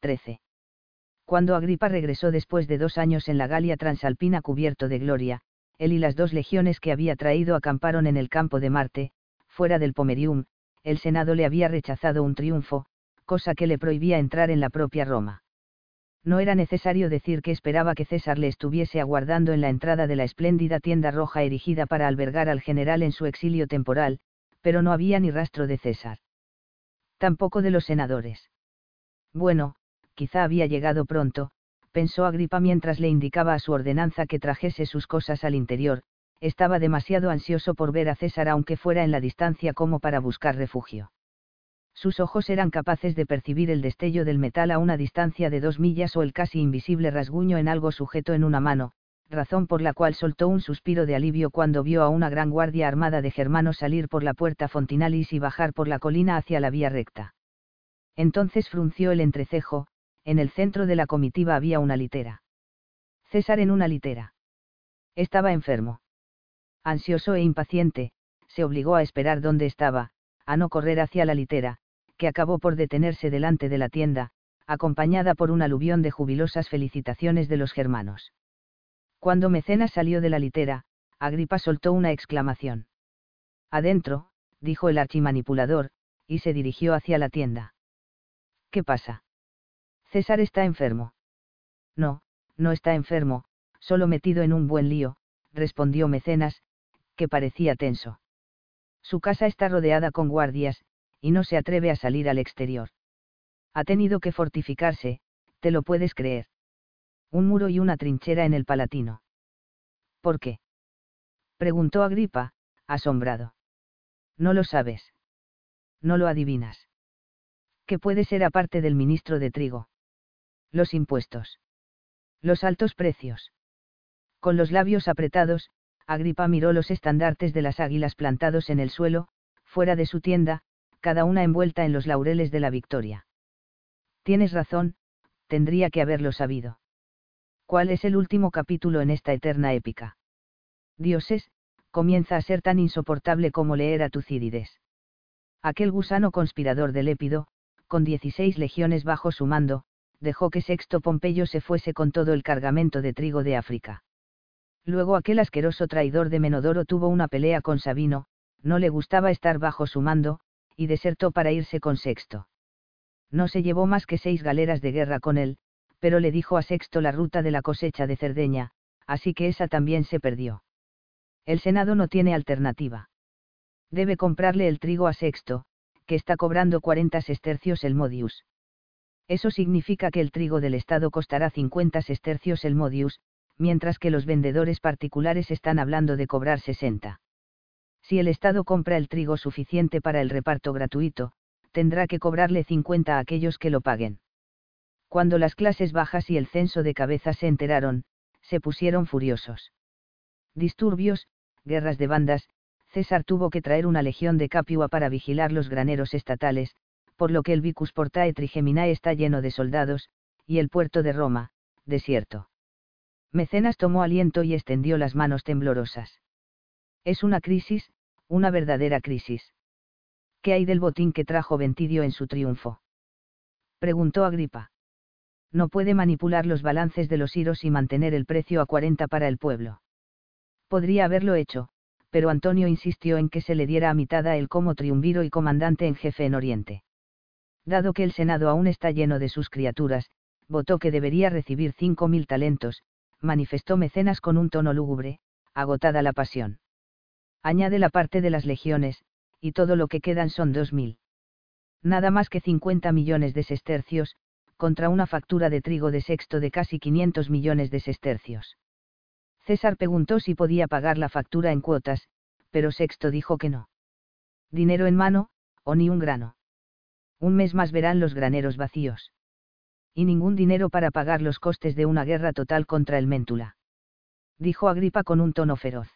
13. Cuando Agripa regresó después de dos años en la Galia transalpina cubierto de gloria, él y las dos legiones que había traído acamparon en el campo de Marte, fuera del Pomerium, el Senado le había rechazado un triunfo, cosa que le prohibía entrar en la propia Roma. No era necesario decir que esperaba que César le estuviese aguardando en la entrada de la espléndida tienda roja erigida para albergar al general en su exilio temporal, pero no había ni rastro de César. Tampoco de los senadores. Bueno, quizá había llegado pronto, pensó Agripa mientras le indicaba a su ordenanza que trajese sus cosas al interior, estaba demasiado ansioso por ver a César aunque fuera en la distancia como para buscar refugio. Sus ojos eran capaces de percibir el destello del metal a una distancia de dos millas o el casi invisible rasguño en algo sujeto en una mano, razón por la cual soltó un suspiro de alivio cuando vio a una gran guardia armada de germanos salir por la puerta Fontinalis y bajar por la colina hacia la vía recta. Entonces frunció el entrecejo, en el centro de la comitiva había una litera. César en una litera. Estaba enfermo. Ansioso e impaciente, se obligó a esperar donde estaba, a no correr hacia la litera, que acabó por detenerse delante de la tienda, acompañada por un aluvión de jubilosas felicitaciones de los germanos. Cuando Mecenas salió de la litera, Agripa soltó una exclamación. Adentro, dijo el archimanipulador, y se dirigió hacia la tienda. ¿Qué pasa? César está enfermo. No, no está enfermo, solo metido en un buen lío, respondió Mecenas, que parecía tenso. Su casa está rodeada con guardias, y no se atreve a salir al exterior. Ha tenido que fortificarse, te lo puedes creer. Un muro y una trinchera en el Palatino. ¿Por qué? preguntó Agripa, asombrado. No lo sabes. No lo adivinas. ¿Qué puede ser aparte del ministro de trigo? Los impuestos. Los altos precios. Con los labios apretados, Agripa miró los estandartes de las águilas plantados en el suelo, fuera de su tienda, cada una envuelta en los laureles de la victoria. Tienes razón, tendría que haberlo sabido. ¿Cuál es el último capítulo en esta eterna épica? Dioses, comienza a ser tan insoportable como leer a Tucídides. Aquel gusano conspirador de Lépido, con 16 legiones bajo su mando, dejó que Sexto Pompeyo se fuese con todo el cargamento de trigo de África. Luego aquel asqueroso traidor de Menodoro tuvo una pelea con Sabino, no le gustaba estar bajo su mando, y desertó para irse con Sexto. No se llevó más que seis galeras de guerra con él, pero le dijo a Sexto la ruta de la cosecha de Cerdeña, así que esa también se perdió. El Senado no tiene alternativa. Debe comprarle el trigo a Sexto, que está cobrando 40 sestercios el modius. Eso significa que el trigo del Estado costará 50 sestercios el modius, mientras que los vendedores particulares están hablando de cobrar 60. Si el Estado compra el trigo suficiente para el reparto gratuito, tendrá que cobrarle 50 a aquellos que lo paguen. Cuando las clases bajas y el censo de cabeza se enteraron, se pusieron furiosos. Disturbios, guerras de bandas, César tuvo que traer una legión de Capua para vigilar los graneros estatales, por lo que el Vicus Portae Trigeminae está lleno de soldados, y el puerto de Roma, desierto. Mecenas tomó aliento y extendió las manos temblorosas. Es una crisis, una verdadera crisis. ¿Qué hay del botín que trajo Ventidio en su triunfo? Preguntó Agripa. No puede manipular los balances de los iros y mantener el precio a 40 para el pueblo. Podría haberlo hecho, pero Antonio insistió en que se le diera a mitad a él como triunviro y comandante en jefe en Oriente dado que el Senado aún está lleno de sus criaturas, votó que debería recibir cinco mil talentos, manifestó Mecenas con un tono lúgubre, agotada la pasión. Añade la parte de las legiones, y todo lo que quedan son dos mil. Nada más que 50 millones de sestercios, contra una factura de trigo de sexto de casi 500 millones de sestercios. César preguntó si podía pagar la factura en cuotas, pero Sexto dijo que no. Dinero en mano, o ni un grano. Un mes más verán los graneros vacíos. Y ningún dinero para pagar los costes de una guerra total contra el Méntula. Dijo Agripa con un tono feroz.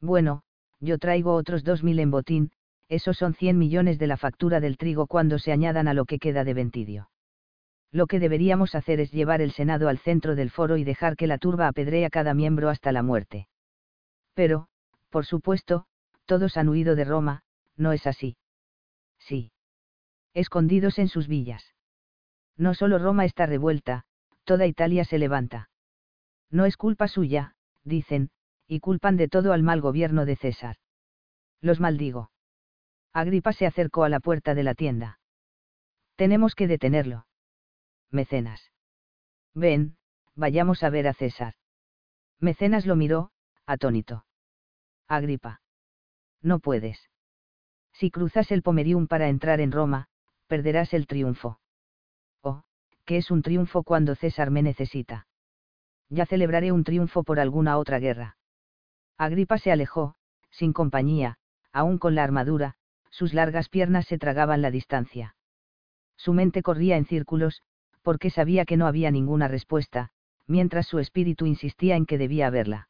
Bueno, yo traigo otros dos mil en botín, esos son cien millones de la factura del trigo cuando se añadan a lo que queda de ventidio. Lo que deberíamos hacer es llevar el Senado al centro del foro y dejar que la turba apedree a cada miembro hasta la muerte. Pero, por supuesto, todos han huido de Roma, ¿no es así? Sí. Escondidos en sus villas. No solo Roma está revuelta, toda Italia se levanta. No es culpa suya, dicen, y culpan de todo al mal gobierno de César. Los maldigo. Agripa se acercó a la puerta de la tienda. Tenemos que detenerlo. Mecenas. Ven, vayamos a ver a César. Mecenas lo miró, atónito. Agripa. No puedes. Si cruzas el Pomerium para entrar en Roma, perderás el triunfo. Oh, que es un triunfo cuando César me necesita. Ya celebraré un triunfo por alguna otra guerra. Agripa se alejó, sin compañía, aún con la armadura, sus largas piernas se tragaban la distancia. Su mente corría en círculos, porque sabía que no había ninguna respuesta, mientras su espíritu insistía en que debía haberla.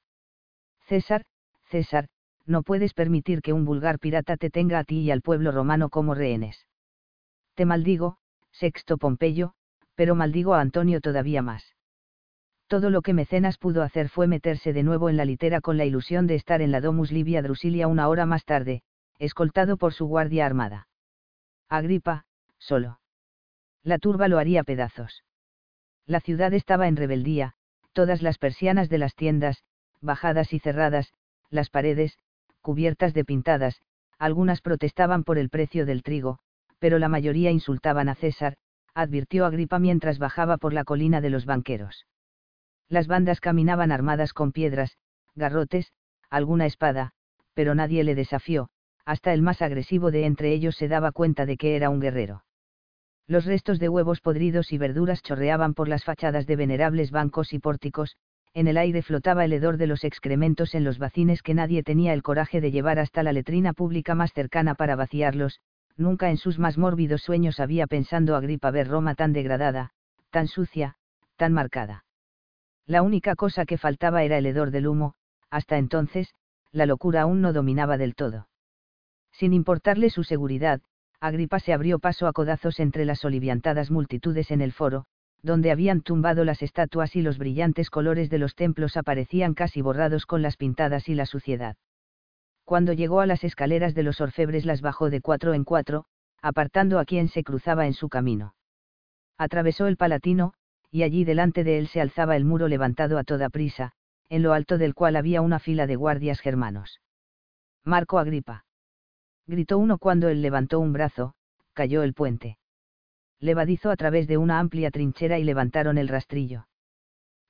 César, César, no puedes permitir que un vulgar pirata te tenga a ti y al pueblo romano como rehenes. Te maldigo, Sexto Pompeyo, pero maldigo a Antonio todavía más. Todo lo que Mecenas pudo hacer fue meterse de nuevo en la litera con la ilusión de estar en la Domus Livia Drusilia una hora más tarde, escoltado por su guardia armada. Agripa, solo. La turba lo haría pedazos. La ciudad estaba en rebeldía, todas las persianas de las tiendas, bajadas y cerradas, las paredes, cubiertas de pintadas, algunas protestaban por el precio del trigo, pero la mayoría insultaban a César, advirtió Agripa mientras bajaba por la colina de los banqueros. Las bandas caminaban armadas con piedras, garrotes, alguna espada, pero nadie le desafió, hasta el más agresivo de entre ellos se daba cuenta de que era un guerrero. Los restos de huevos podridos y verduras chorreaban por las fachadas de venerables bancos y pórticos, en el aire flotaba el hedor de los excrementos en los bacines que nadie tenía el coraje de llevar hasta la letrina pública más cercana para vaciarlos, nunca en sus más mórbidos sueños había pensando Agripa ver Roma tan degradada, tan sucia, tan marcada. La única cosa que faltaba era el hedor del humo, hasta entonces, la locura aún no dominaba del todo. Sin importarle su seguridad, Agripa se abrió paso a codazos entre las oliviantadas multitudes en el foro, donde habían tumbado las estatuas y los brillantes colores de los templos aparecían casi borrados con las pintadas y la suciedad. Cuando llegó a las escaleras de los orfebres las bajó de cuatro en cuatro, apartando a quien se cruzaba en su camino. Atravesó el Palatino, y allí delante de él se alzaba el muro levantado a toda prisa, en lo alto del cual había una fila de guardias germanos. Marco Agripa. Gritó uno cuando él levantó un brazo, cayó el puente levadizo a través de una amplia trinchera y levantaron el rastrillo.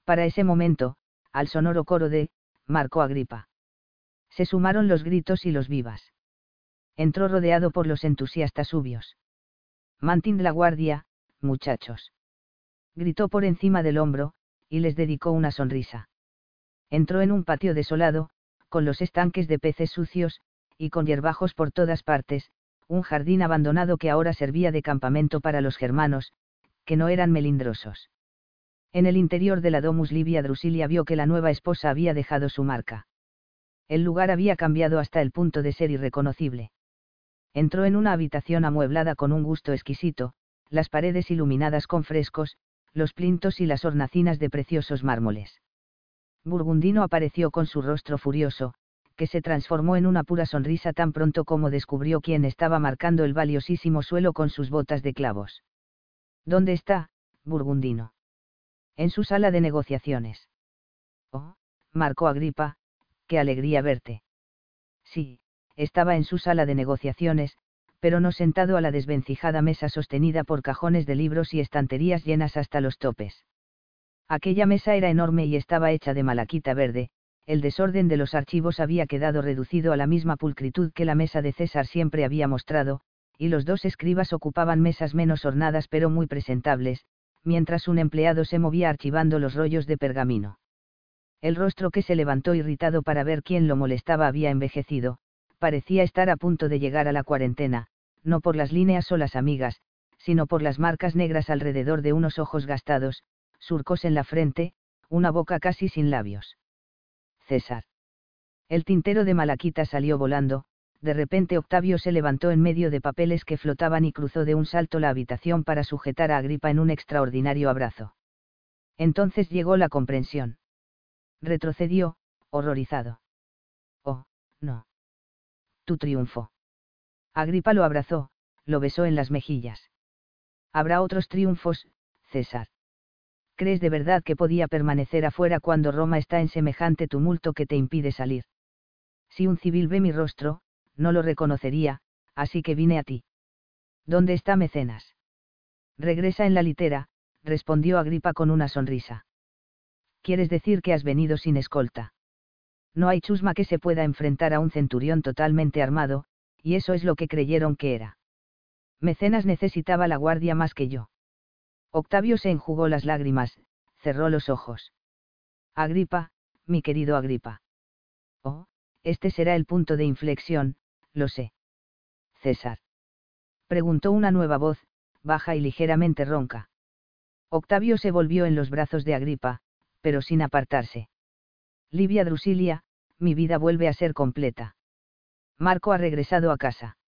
Para ese momento, al sonoro coro de, Marco Agripa. Se sumaron los gritos y los vivas. Entró rodeado por los entusiastas subios. Mantind la guardia, muchachos. Gritó por encima del hombro, y les dedicó una sonrisa. Entró en un patio desolado, con los estanques de peces sucios, y con hierbajos por todas partes, un jardín abandonado que ahora servía de campamento para los germanos, que no eran melindrosos. En el interior de la Domus Livia Drusilia vio que la nueva esposa había dejado su marca. El lugar había cambiado hasta el punto de ser irreconocible. Entró en una habitación amueblada con un gusto exquisito, las paredes iluminadas con frescos, los plintos y las hornacinas de preciosos mármoles. Burgundino apareció con su rostro furioso, que se transformó en una pura sonrisa tan pronto como descubrió quién estaba marcando el valiosísimo suelo con sus botas de clavos. ¿Dónde está, Burgundino? En su sala de negociaciones. Oh, Marco Agripa, qué alegría verte. Sí, estaba en su sala de negociaciones, pero no sentado a la desvencijada mesa sostenida por cajones de libros y estanterías llenas hasta los topes. Aquella mesa era enorme y estaba hecha de malaquita verde, el desorden de los archivos había quedado reducido a la misma pulcritud que la mesa de César siempre había mostrado, y los dos escribas ocupaban mesas menos ornadas pero muy presentables, mientras un empleado se movía archivando los rollos de pergamino. El rostro que se levantó irritado para ver quién lo molestaba había envejecido, parecía estar a punto de llegar a la cuarentena, no por las líneas o las amigas, sino por las marcas negras alrededor de unos ojos gastados, surcos en la frente, una boca casi sin labios. César. El tintero de Malaquita salió volando, de repente Octavio se levantó en medio de papeles que flotaban y cruzó de un salto la habitación para sujetar a Agripa en un extraordinario abrazo. Entonces llegó la comprensión. Retrocedió, horrorizado. Oh, no. Tu triunfo. Agripa lo abrazó, lo besó en las mejillas. Habrá otros triunfos, César. ¿Crees de verdad que podía permanecer afuera cuando Roma está en semejante tumulto que te impide salir? Si un civil ve mi rostro, no lo reconocería, así que vine a ti. ¿Dónde está Mecenas? Regresa en la litera, respondió Agripa con una sonrisa. ¿Quieres decir que has venido sin escolta? No hay chusma que se pueda enfrentar a un centurión totalmente armado, y eso es lo que creyeron que era. Mecenas necesitaba la guardia más que yo. Octavio se enjugó las lágrimas, cerró los ojos. Agripa, mi querido Agripa. Oh, este será el punto de inflexión, lo sé. César. Preguntó una nueva voz, baja y ligeramente ronca. Octavio se volvió en los brazos de Agripa, pero sin apartarse. Livia Drusilia, mi vida vuelve a ser completa. Marco ha regresado a casa.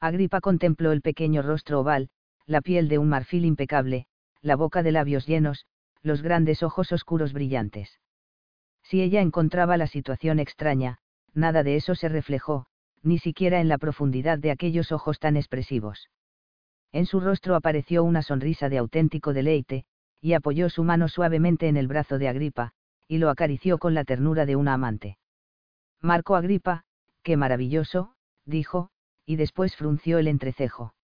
Agripa contempló el pequeño rostro oval, la piel de un marfil impecable, la boca de labios llenos, los grandes ojos oscuros brillantes. Si ella encontraba la situación extraña, nada de eso se reflejó, ni siquiera en la profundidad de aquellos ojos tan expresivos. En su rostro apareció una sonrisa de auténtico deleite, y apoyó su mano suavemente en el brazo de Agripa, y lo acarició con la ternura de una amante. Marco Agripa, qué maravilloso, dijo, y después frunció el entrecejo.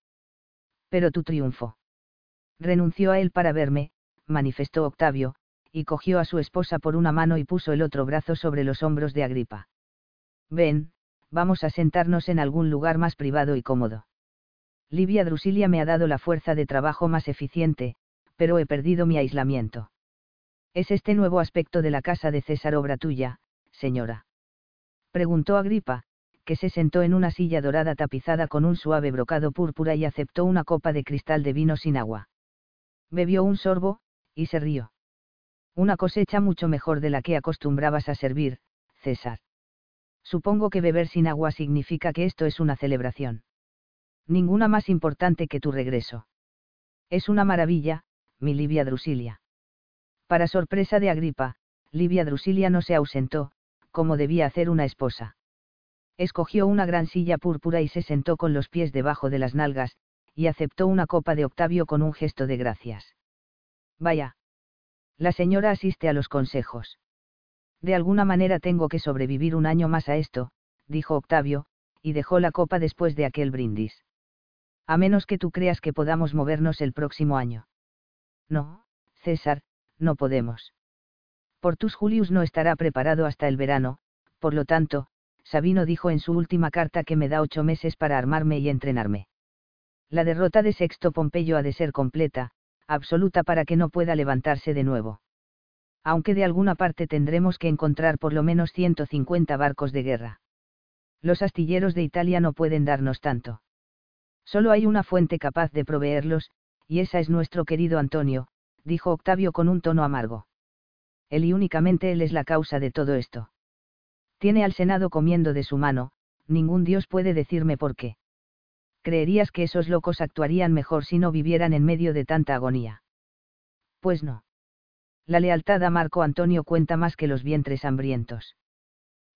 Pero tu triunfo. Renunció a él para verme, manifestó Octavio, y cogió a su esposa por una mano y puso el otro brazo sobre los hombros de Agripa. Ven, vamos a sentarnos en algún lugar más privado y cómodo. Livia Drusilia me ha dado la fuerza de trabajo más eficiente, pero he perdido mi aislamiento. ¿Es este nuevo aspecto de la casa de César obra tuya, señora? Preguntó Agripa, que se sentó en una silla dorada tapizada con un suave brocado púrpura y aceptó una copa de cristal de vino sin agua. Bebió un sorbo, y se rió. Una cosecha mucho mejor de la que acostumbrabas a servir, César. Supongo que beber sin agua significa que esto es una celebración. Ninguna más importante que tu regreso. Es una maravilla, mi Livia Drusilia. Para sorpresa de Agripa, Livia Drusilia no se ausentó, como debía hacer una esposa. Escogió una gran silla púrpura y se sentó con los pies debajo de las nalgas, y aceptó una copa de Octavio con un gesto de gracias. Vaya. La señora asiste a los consejos. De alguna manera tengo que sobrevivir un año más a esto, dijo Octavio, y dejó la copa después de aquel brindis. A menos que tú creas que podamos movernos el próximo año. No, César, no podemos. Portus Julius no estará preparado hasta el verano, por lo tanto, Sabino dijo en su última carta que me da ocho meses para armarme y entrenarme. La derrota de Sexto Pompeyo ha de ser completa, absoluta para que no pueda levantarse de nuevo aunque de alguna parte tendremos que encontrar por lo menos 150 barcos de guerra. Los astilleros de Italia no pueden darnos tanto. Solo hay una fuente capaz de proveerlos, y esa es nuestro querido Antonio, dijo Octavio con un tono amargo. Él y únicamente él es la causa de todo esto. Tiene al Senado comiendo de su mano, ningún dios puede decirme por qué. Creerías que esos locos actuarían mejor si no vivieran en medio de tanta agonía. Pues no. La lealtad a Marco Antonio cuenta más que los vientres hambrientos.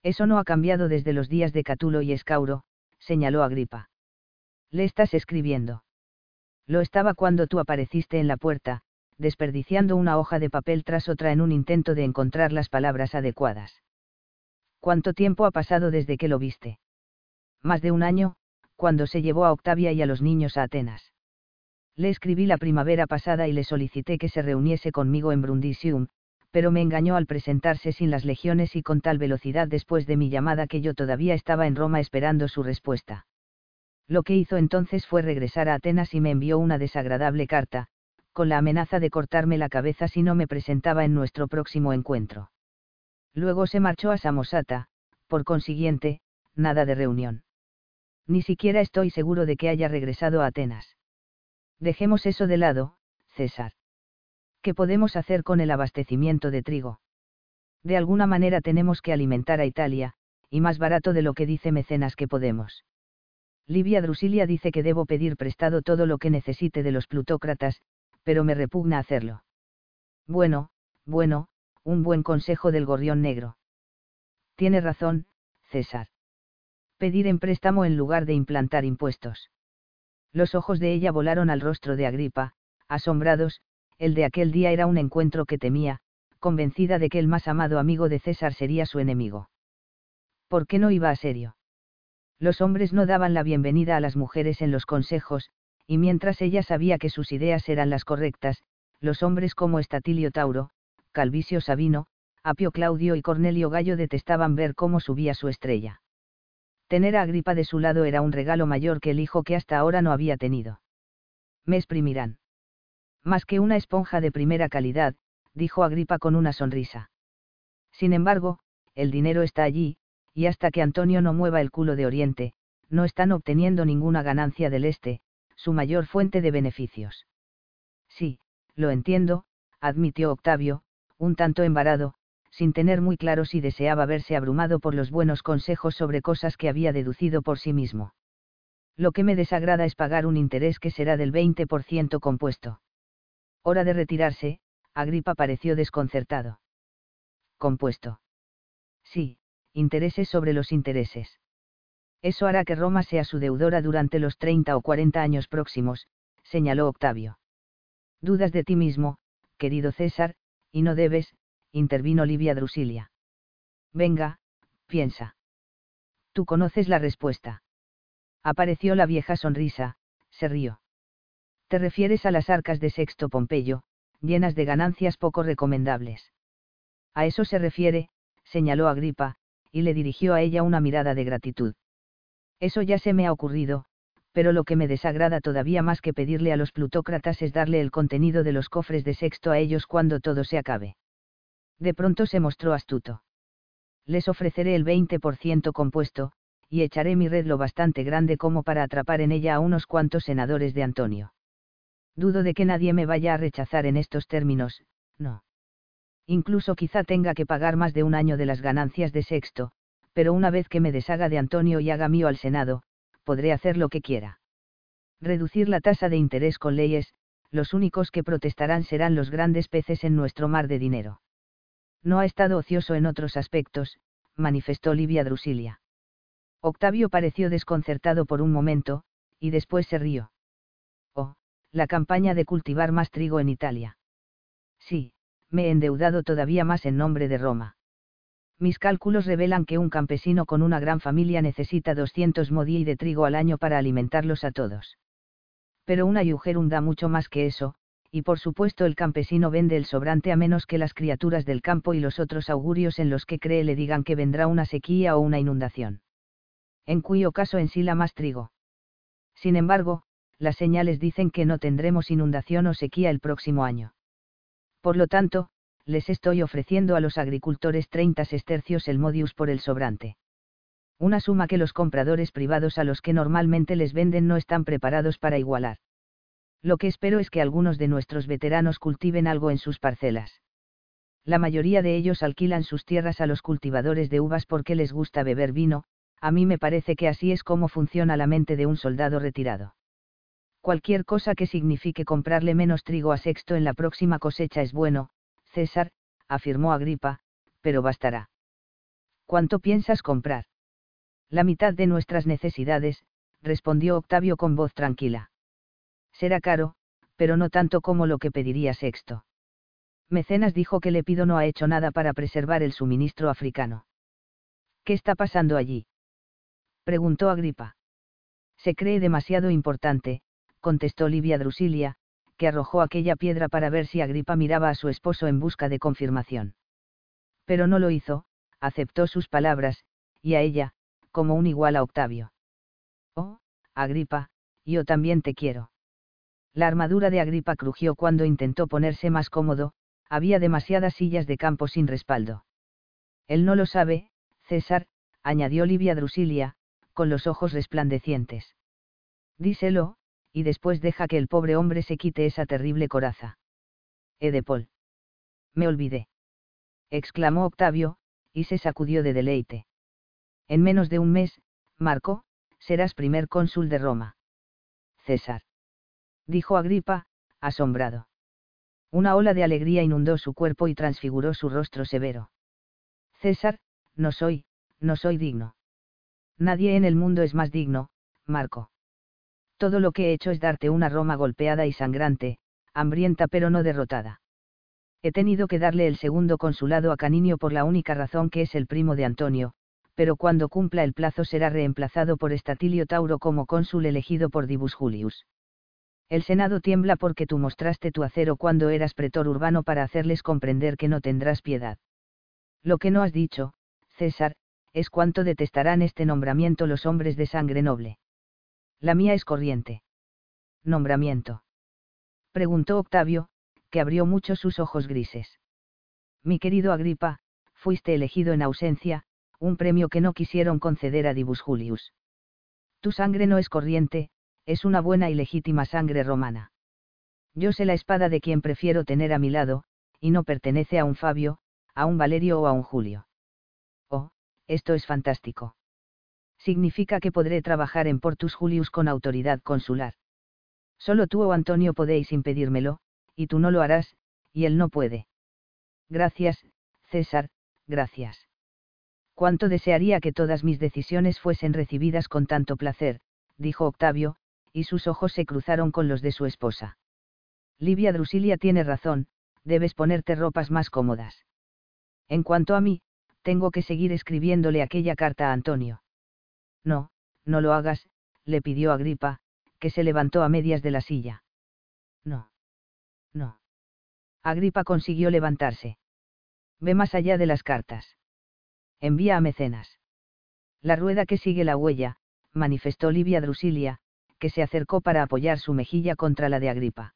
Eso no ha cambiado desde los días de Catulo y Escauro, señaló Agripa. Le estás escribiendo. Lo estaba cuando tú apareciste en la puerta, desperdiciando una hoja de papel tras otra en un intento de encontrar las palabras adecuadas. ¿Cuánto tiempo ha pasado desde que lo viste? Más de un año, cuando se llevó a Octavia y a los niños a Atenas. Le escribí la primavera pasada y le solicité que se reuniese conmigo en Brundisium, pero me engañó al presentarse sin las legiones y con tal velocidad después de mi llamada que yo todavía estaba en Roma esperando su respuesta. Lo que hizo entonces fue regresar a Atenas y me envió una desagradable carta, con la amenaza de cortarme la cabeza si no me presentaba en nuestro próximo encuentro. Luego se marchó a Samosata, por consiguiente, nada de reunión. Ni siquiera estoy seguro de que haya regresado a Atenas. Dejemos eso de lado, César. ¿Qué podemos hacer con el abastecimiento de trigo? De alguna manera tenemos que alimentar a Italia, y más barato de lo que dice Mecenas que podemos. Livia Drusilia dice que debo pedir prestado todo lo que necesite de los plutócratas, pero me repugna hacerlo. Bueno, bueno, un buen consejo del gorrión negro. Tiene razón, César. Pedir en préstamo en lugar de implantar impuestos. Los ojos de ella volaron al rostro de Agripa, asombrados, el de aquel día era un encuentro que temía, convencida de que el más amado amigo de César sería su enemigo. ¿Por qué no iba a serio? Los hombres no daban la bienvenida a las mujeres en los consejos, y mientras ella sabía que sus ideas eran las correctas, los hombres como Estatilio Tauro, Calvisio Sabino, Apio Claudio y Cornelio Gallo detestaban ver cómo subía su estrella. Tener a Agripa de su lado era un regalo mayor que el hijo que hasta ahora no había tenido. Me exprimirán. Más que una esponja de primera calidad, dijo Agripa con una sonrisa. Sin embargo, el dinero está allí, y hasta que Antonio no mueva el culo de Oriente, no están obteniendo ninguna ganancia del Este, su mayor fuente de beneficios. Sí, lo entiendo, admitió Octavio, un tanto embarado, sin tener muy claro si deseaba verse abrumado por los buenos consejos sobre cosas que había deducido por sí mismo. Lo que me desagrada es pagar un interés que será del 20% compuesto. Hora de retirarse, Agripa pareció desconcertado. Compuesto. Sí, intereses sobre los intereses. Eso hará que Roma sea su deudora durante los 30 o 40 años próximos, señaló Octavio. Dudas de ti mismo, querido César, y no debes, intervino Livia Drusilia. Venga, piensa. Tú conoces la respuesta. Apareció la vieja sonrisa, se rió. Te refieres a las arcas de Sexto Pompeyo, llenas de ganancias poco recomendables. A eso se refiere, señaló Agripa, y le dirigió a ella una mirada de gratitud. Eso ya se me ha ocurrido, pero lo que me desagrada todavía más que pedirle a los plutócratas es darle el contenido de los cofres de sexto a ellos cuando todo se acabe. De pronto se mostró astuto. Les ofreceré el 20% compuesto, y echaré mi red lo bastante grande como para atrapar en ella a unos cuantos senadores de Antonio. Dudo de que nadie me vaya a rechazar en estos términos, no. Incluso quizá tenga que pagar más de un año de las ganancias de sexto, pero una vez que me deshaga de Antonio y haga mío al Senado, podré hacer lo que quiera. Reducir la tasa de interés con leyes, los únicos que protestarán serán los grandes peces en nuestro mar de dinero. No ha estado ocioso en otros aspectos, manifestó Livia Drusilia. Octavio pareció desconcertado por un momento, y después se rió. Oh, la campaña de cultivar más trigo en Italia. Sí, me he endeudado todavía más en nombre de Roma. Mis cálculos revelan que un campesino con una gran familia necesita 200 modi de trigo al año para alimentarlos a todos. Pero una yugerum da mucho más que eso, y por supuesto el campesino vende el sobrante a menos que las criaturas del campo y los otros augurios en los que cree le digan que vendrá una sequía o una inundación. En cuyo caso ensila más trigo. Sin embargo, las señales dicen que no tendremos inundación o sequía el próximo año. Por lo tanto, les estoy ofreciendo a los agricultores 30 sestercios el modius por el sobrante. Una suma que los compradores privados a los que normalmente les venden no están preparados para igualar. Lo que espero es que algunos de nuestros veteranos cultiven algo en sus parcelas. La mayoría de ellos alquilan sus tierras a los cultivadores de uvas porque les gusta beber vino, a mí me parece que así es como funciona la mente de un soldado retirado. Cualquier cosa que signifique comprarle menos trigo a Sexto en la próxima cosecha es bueno, César, afirmó Agripa, pero bastará. ¿Cuánto piensas comprar? La mitad de nuestras necesidades, respondió Octavio con voz tranquila. Será caro, pero no tanto como lo que pediría Sexto. Mecenas dijo que Lepido no ha hecho nada para preservar el suministro africano. ¿Qué está pasando allí? preguntó Agripa. Se cree demasiado importante, contestó Livia Drusilia, que arrojó aquella piedra para ver si Agripa miraba a su esposo en busca de confirmación. Pero no lo hizo, aceptó sus palabras, y a ella, como un igual a Octavio. Oh, Agripa, yo también te quiero. La armadura de Agripa crujió cuando intentó ponerse más cómodo, había demasiadas sillas de campo sin respaldo. Él no lo sabe, César, añadió Livia Drusilia, con los ojos resplandecientes. Díselo, y después deja que el pobre hombre se quite esa terrible coraza. Edepol. Me olvidé. exclamó Octavio, y se sacudió de deleite. En menos de un mes, Marco, serás primer cónsul de Roma. César. Dijo Agripa, asombrado. Una ola de alegría inundó su cuerpo y transfiguró su rostro severo. César, no soy, no soy digno. Nadie en el mundo es más digno, Marco. Todo lo que he hecho es darte una Roma golpeada y sangrante, hambrienta pero no derrotada. He tenido que darle el segundo consulado a Caninio por la única razón que es el primo de Antonio, pero cuando cumpla el plazo será reemplazado por Estatilio Tauro como cónsul elegido por Divus Julius. El Senado tiembla porque tú mostraste tu acero cuando eras pretor urbano para hacerles comprender que no tendrás piedad. Lo que no has dicho, César, es cuánto detestarán este nombramiento los hombres de sangre noble. La mía es corriente. Nombramiento. Preguntó Octavio, que abrió mucho sus ojos grises. Mi querido Agripa, fuiste elegido en ausencia, un premio que no quisieron conceder a Divus Julius. Tu sangre no es corriente, es una buena y legítima sangre romana. Yo sé la espada de quien prefiero tener a mi lado, y no pertenece a un Fabio, a un Valerio o a un Julio. Oh, esto es fantástico. Significa que podré trabajar en Portus Julius con autoridad consular. Solo tú o Antonio podéis impedírmelo, y tú no lo harás, y él no puede. Gracias, César, gracias. Cuánto desearía que todas mis decisiones fuesen recibidas con tanto placer, dijo Octavio, y sus ojos se cruzaron con los de su esposa. Livia Drusilia tiene razón, debes ponerte ropas más cómodas. En cuanto a mí, tengo que seguir escribiéndole aquella carta a Antonio. No, no lo hagas, le pidió Agripa, que se levantó a medias de la silla. No. No. Agripa consiguió levantarse. Ve más allá de las cartas. Envía a mecenas. La rueda que sigue la huella, manifestó Livia Drusilia, que se acercó para apoyar su mejilla contra la de Agripa.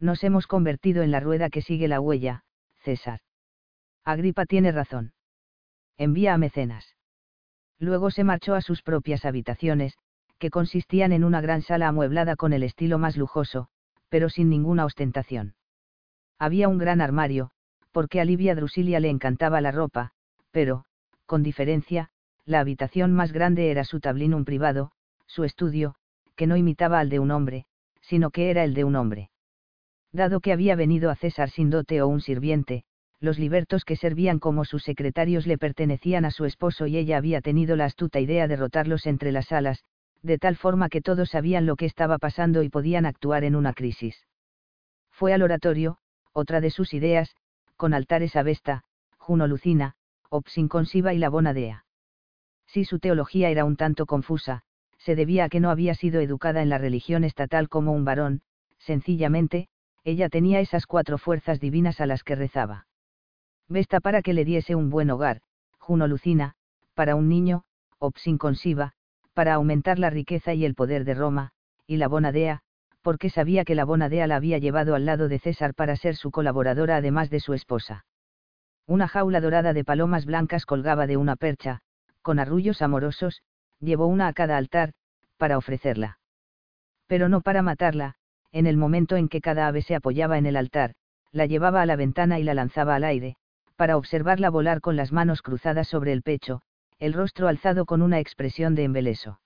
Nos hemos convertido en la rueda que sigue la huella, César. Agripa tiene razón. Envía a mecenas. Luego se marchó a sus propias habitaciones, que consistían en una gran sala amueblada con el estilo más lujoso, pero sin ninguna ostentación. Había un gran armario, porque a Livia Drusilia le encantaba la ropa, pero, con diferencia, la habitación más grande era su tablinum privado, su estudio, que no imitaba al de un hombre, sino que era el de un hombre. Dado que había venido a César sin dote o un sirviente, los libertos que servían como sus secretarios le pertenecían a su esposo y ella había tenido la astuta idea de rotarlos entre las salas, de tal forma que todos sabían lo que estaba pasando y podían actuar en una crisis. Fue al oratorio, otra de sus ideas, con altares a Vesta, Juno Lucina, Opsinconsiva y la Bonadea. Si su teología era un tanto confusa, se debía a que no había sido educada en la religión estatal como un varón, sencillamente, ella tenía esas cuatro fuerzas divinas a las que rezaba. Vesta para que le diese un buen hogar, Juno Lucina, para un niño, Opsinconsiva, para aumentar la riqueza y el poder de Roma, y la Bonadea, porque sabía que la Bonadea la había llevado al lado de César para ser su colaboradora además de su esposa. Una jaula dorada de palomas blancas colgaba de una percha, con arrullos amorosos, llevó una a cada altar, para ofrecerla. Pero no para matarla, en el momento en que cada ave se apoyaba en el altar, la llevaba a la ventana y la lanzaba al aire, para observarla volar con las manos cruzadas sobre el pecho, el rostro alzado con una expresión de embeleso.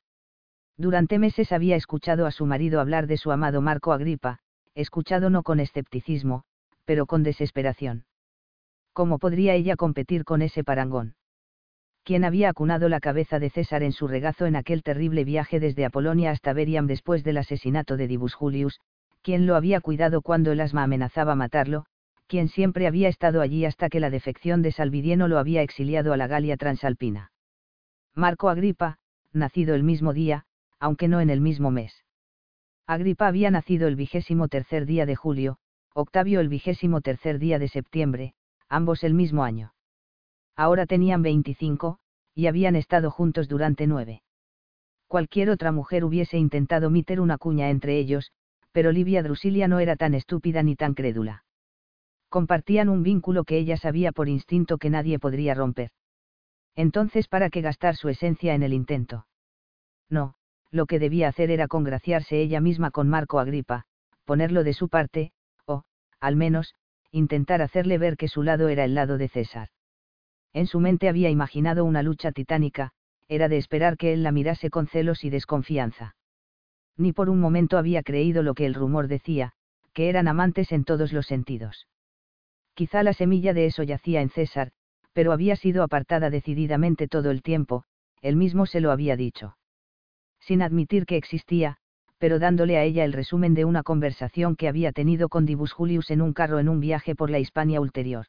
Durante meses había escuchado a su marido hablar de su amado Marco Agripa, escuchado no con escepticismo, pero con desesperación. ¿Cómo podría ella competir con ese parangón? ¿Quién había acunado la cabeza de César en su regazo en aquel terrible viaje desde Apolonia hasta Beriam después del asesinato de Divus Julius, ¿Quién lo había cuidado cuando el asma amenazaba matarlo, quien siempre había estado allí hasta que la defección de Salvidieno lo había exiliado a la Galia transalpina. Marco Agripa, nacido el mismo día, aunque no en el mismo mes. Agripa había nacido el vigésimo tercer día de julio, Octavio el vigésimo tercer día de septiembre, ambos el mismo año. Ahora tenían 25, y habían estado juntos durante nueve. Cualquier otra mujer hubiese intentado meter una cuña entre ellos, pero Livia Drusilia no era tan estúpida ni tan crédula. Compartían un vínculo que ella sabía por instinto que nadie podría romper. Entonces, ¿para qué gastar su esencia en el intento? No, Lo que debía hacer era congraciarse ella misma con Marco Agripa, ponerlo de su parte, o, al menos, intentar hacerle ver que su lado era el lado de César. En su mente había imaginado una lucha titánica, era de esperar que él la mirase con celos y desconfianza. Ni por un momento había creído lo que el rumor decía, que eran amantes en todos los sentidos. Quizá la semilla de eso yacía en César, pero había sido apartada decididamente todo el tiempo, él mismo se lo había dicho. Sin admitir que existía, pero dándole a ella el resumen de una conversación que había tenido con Dibus Julius en un carro en un viaje por la Hispania ulterior.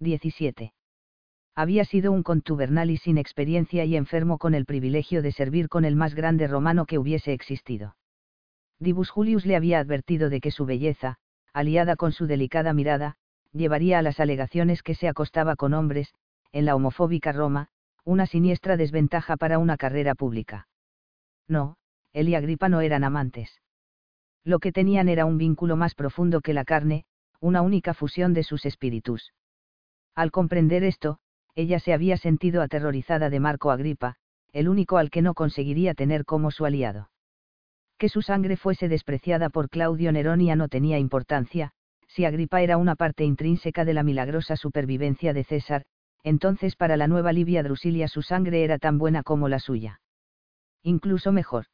17. Había sido un contubernal y sin experiencia y enfermo con el privilegio de servir con el más grande romano que hubiese existido. Dibus Julius le había advertido de que su belleza, aliada con su delicada mirada, llevaría a las alegaciones que se acostaba con hombres, en la homofóbica Roma, una siniestra desventaja para una carrera pública. No, él y Agripa no eran amantes. Lo que tenían era un vínculo más profundo que la carne, una única fusión de sus espíritus. Al comprender esto, ella se había sentido aterrorizada de Marco Agripa, el único al que no conseguiría tener como su aliado. Que su sangre fuese despreciada por Claudio Neronia no tenía importancia, si Agripa era una parte intrínseca de la milagrosa supervivencia de César, entonces para la nueva Livia Drusilia su sangre era tan buena como la suya. Incluso mejor.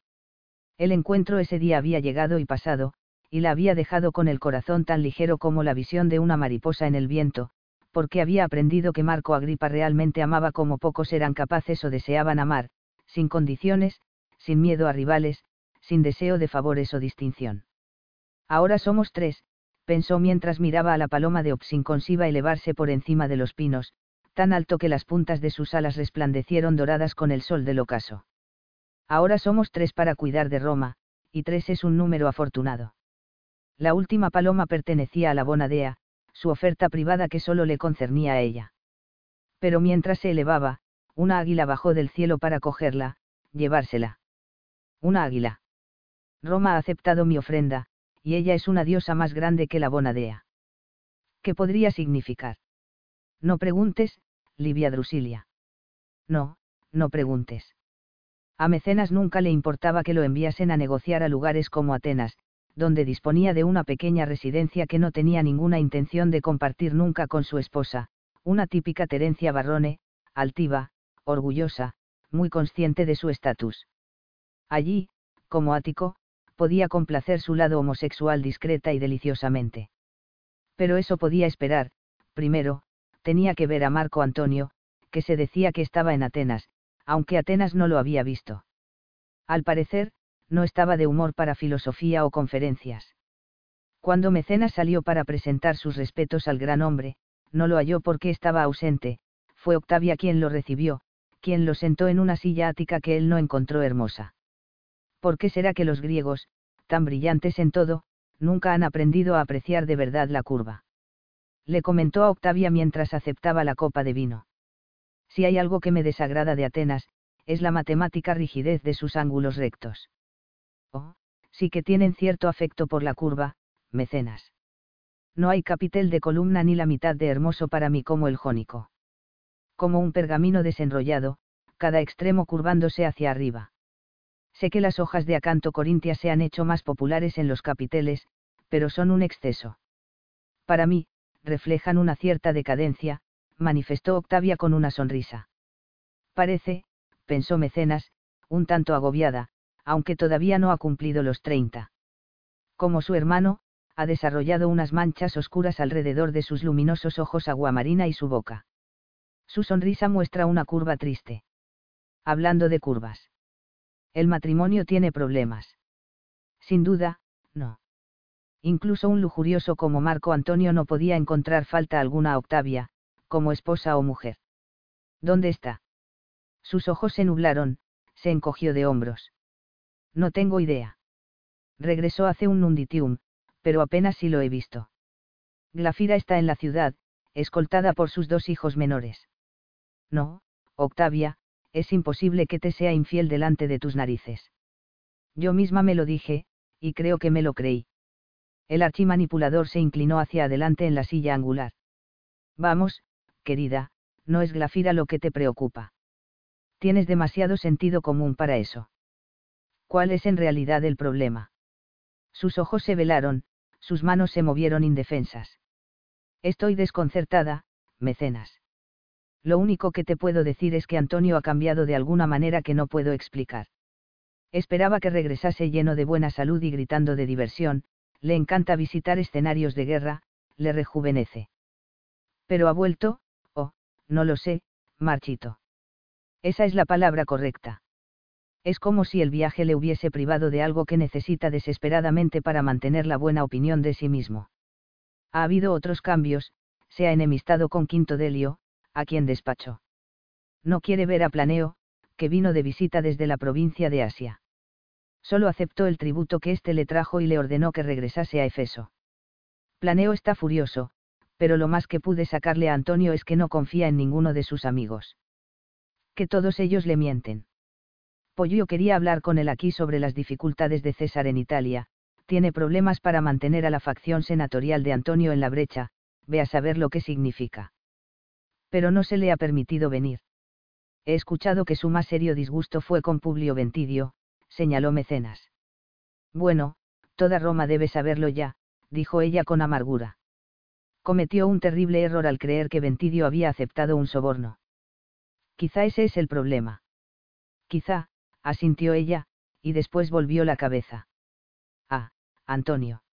El encuentro ese día había llegado y pasado, y la había dejado con el corazón tan ligero como la visión de una mariposa en el viento, porque había aprendido que Marco Agripa realmente amaba como pocos eran capaces o deseaban amar, sin condiciones, sin miedo a rivales, sin deseo de favores o distinción. Ahora somos tres, pensó mientras miraba a la paloma de Opsinconsiva elevarse por encima de los pinos, tan alto que las puntas de sus alas resplandecieron doradas con el sol del ocaso. Ahora somos tres para cuidar de Roma, y tres es un número afortunado. La última paloma pertenecía a la Bonadea, su oferta privada que solo le concernía a ella. Pero mientras se elevaba, una águila bajó del cielo para cogerla, llevársela. Una águila. Roma ha aceptado mi ofrenda, y ella es una diosa más grande que la Bonadea. ¿Qué podría significar? No preguntes, Livia Drusilia. No, no preguntes. A Mecenas nunca le importaba que lo enviasen a negociar a lugares como Atenas, donde disponía de una pequeña residencia que no tenía ninguna intención de compartir nunca con su esposa, una típica Terencia Barrone, altiva, orgullosa, muy consciente de su estatus. Allí, como ático, podía complacer su lado homosexual discreta y deliciosamente. Pero eso podía esperar, primero, tenía que ver a Marco Antonio, que se decía que estaba en Atenas, aunque Atenas no lo había visto. Al parecer, no estaba de humor para filosofía o conferencias. Cuando Mecenas salió para presentar sus respetos al gran hombre, no lo halló porque estaba ausente, fue Octavia quien lo recibió, quien lo sentó en una silla ática que él no encontró hermosa. ¿Por qué será que los griegos, tan brillantes en todo, nunca han aprendido a apreciar de verdad la curva? Le comentó a Octavia mientras aceptaba la copa de vino. Si hay algo que me desagrada de Atenas, es la matemática rigidez de sus ángulos rectos. Oh, sí que tienen cierto afecto por la curva, mecenas. No hay capitel de columna ni la mitad de hermoso para mí como el jónico. Como un pergamino desenrollado, cada extremo curvándose hacia arriba. Sé que las hojas de acanto corintia se han hecho más populares en los capiteles, pero son un exceso. Para mí, reflejan una cierta decadencia, manifestó Octavia con una sonrisa. Parece, pensó Mecenas, un tanto agobiada, aunque todavía no ha cumplido los treinta. Como su hermano, ha desarrollado unas manchas oscuras alrededor de sus luminosos ojos aguamarina y su boca. Su sonrisa muestra una curva triste. Hablando de curvas. El matrimonio tiene problemas. Sin duda, no. Incluso un lujurioso como Marco Antonio no podía encontrar falta alguna a Octavia, como esposa o mujer. ¿Dónde está? Sus ojos se nublaron, se encogió de hombros. No tengo idea. Regresó hace un nunditium, pero apenas si lo he visto. Glafira está en la ciudad, escoltada por sus dos hijos menores. No, Octavia, es imposible que te sea infiel delante de tus narices. Yo misma me lo dije, y creo que me lo creí. El archimanipulador se inclinó hacia adelante en la silla angular. Vamos, querida, no es Glafira lo que te preocupa. Tienes demasiado sentido común para eso. ¿Cuál es en realidad el problema? Sus ojos se velaron, sus manos se movieron indefensas. Estoy desconcertada, mecenas. Lo único que te puedo decir es que Antonio ha cambiado de alguna manera que no puedo explicar. Esperaba que regresase lleno de buena salud y gritando de diversión, le encanta visitar escenarios de guerra, le rejuvenece. Pero ha vuelto, oh, no lo sé, marchito. Esa es la palabra correcta. Es como si el viaje le hubiese privado de algo que necesita desesperadamente para mantener la buena opinión de sí mismo. Ha habido otros cambios, se ha enemistado con Quinto Delio, a quien despachó. No quiere ver a Planeo, que vino de visita desde la provincia de Asia. Solo aceptó el tributo que éste le trajo y le ordenó que regresase a Efeso. Planeo está furioso, pero lo más que pude sacarle a Antonio es que no confía en ninguno de sus amigos. Que todos ellos le mienten. Pollio quería hablar con él aquí sobre las dificultades de César en Italia, tiene problemas para mantener a la facción senatorial de Antonio en la brecha, ve a saber lo que significa. Pero no se le ha permitido venir. He escuchado que su más serio disgusto fue con Publio Ventidio, señaló Mecenas. Bueno, toda Roma debe saberlo ya, dijo ella con amargura. Cometió un terrible error al creer que Ventidio había aceptado un soborno. Quizá ese es el problema. Quizá, asintió ella, y después volvió la cabeza. Ah, Antonio.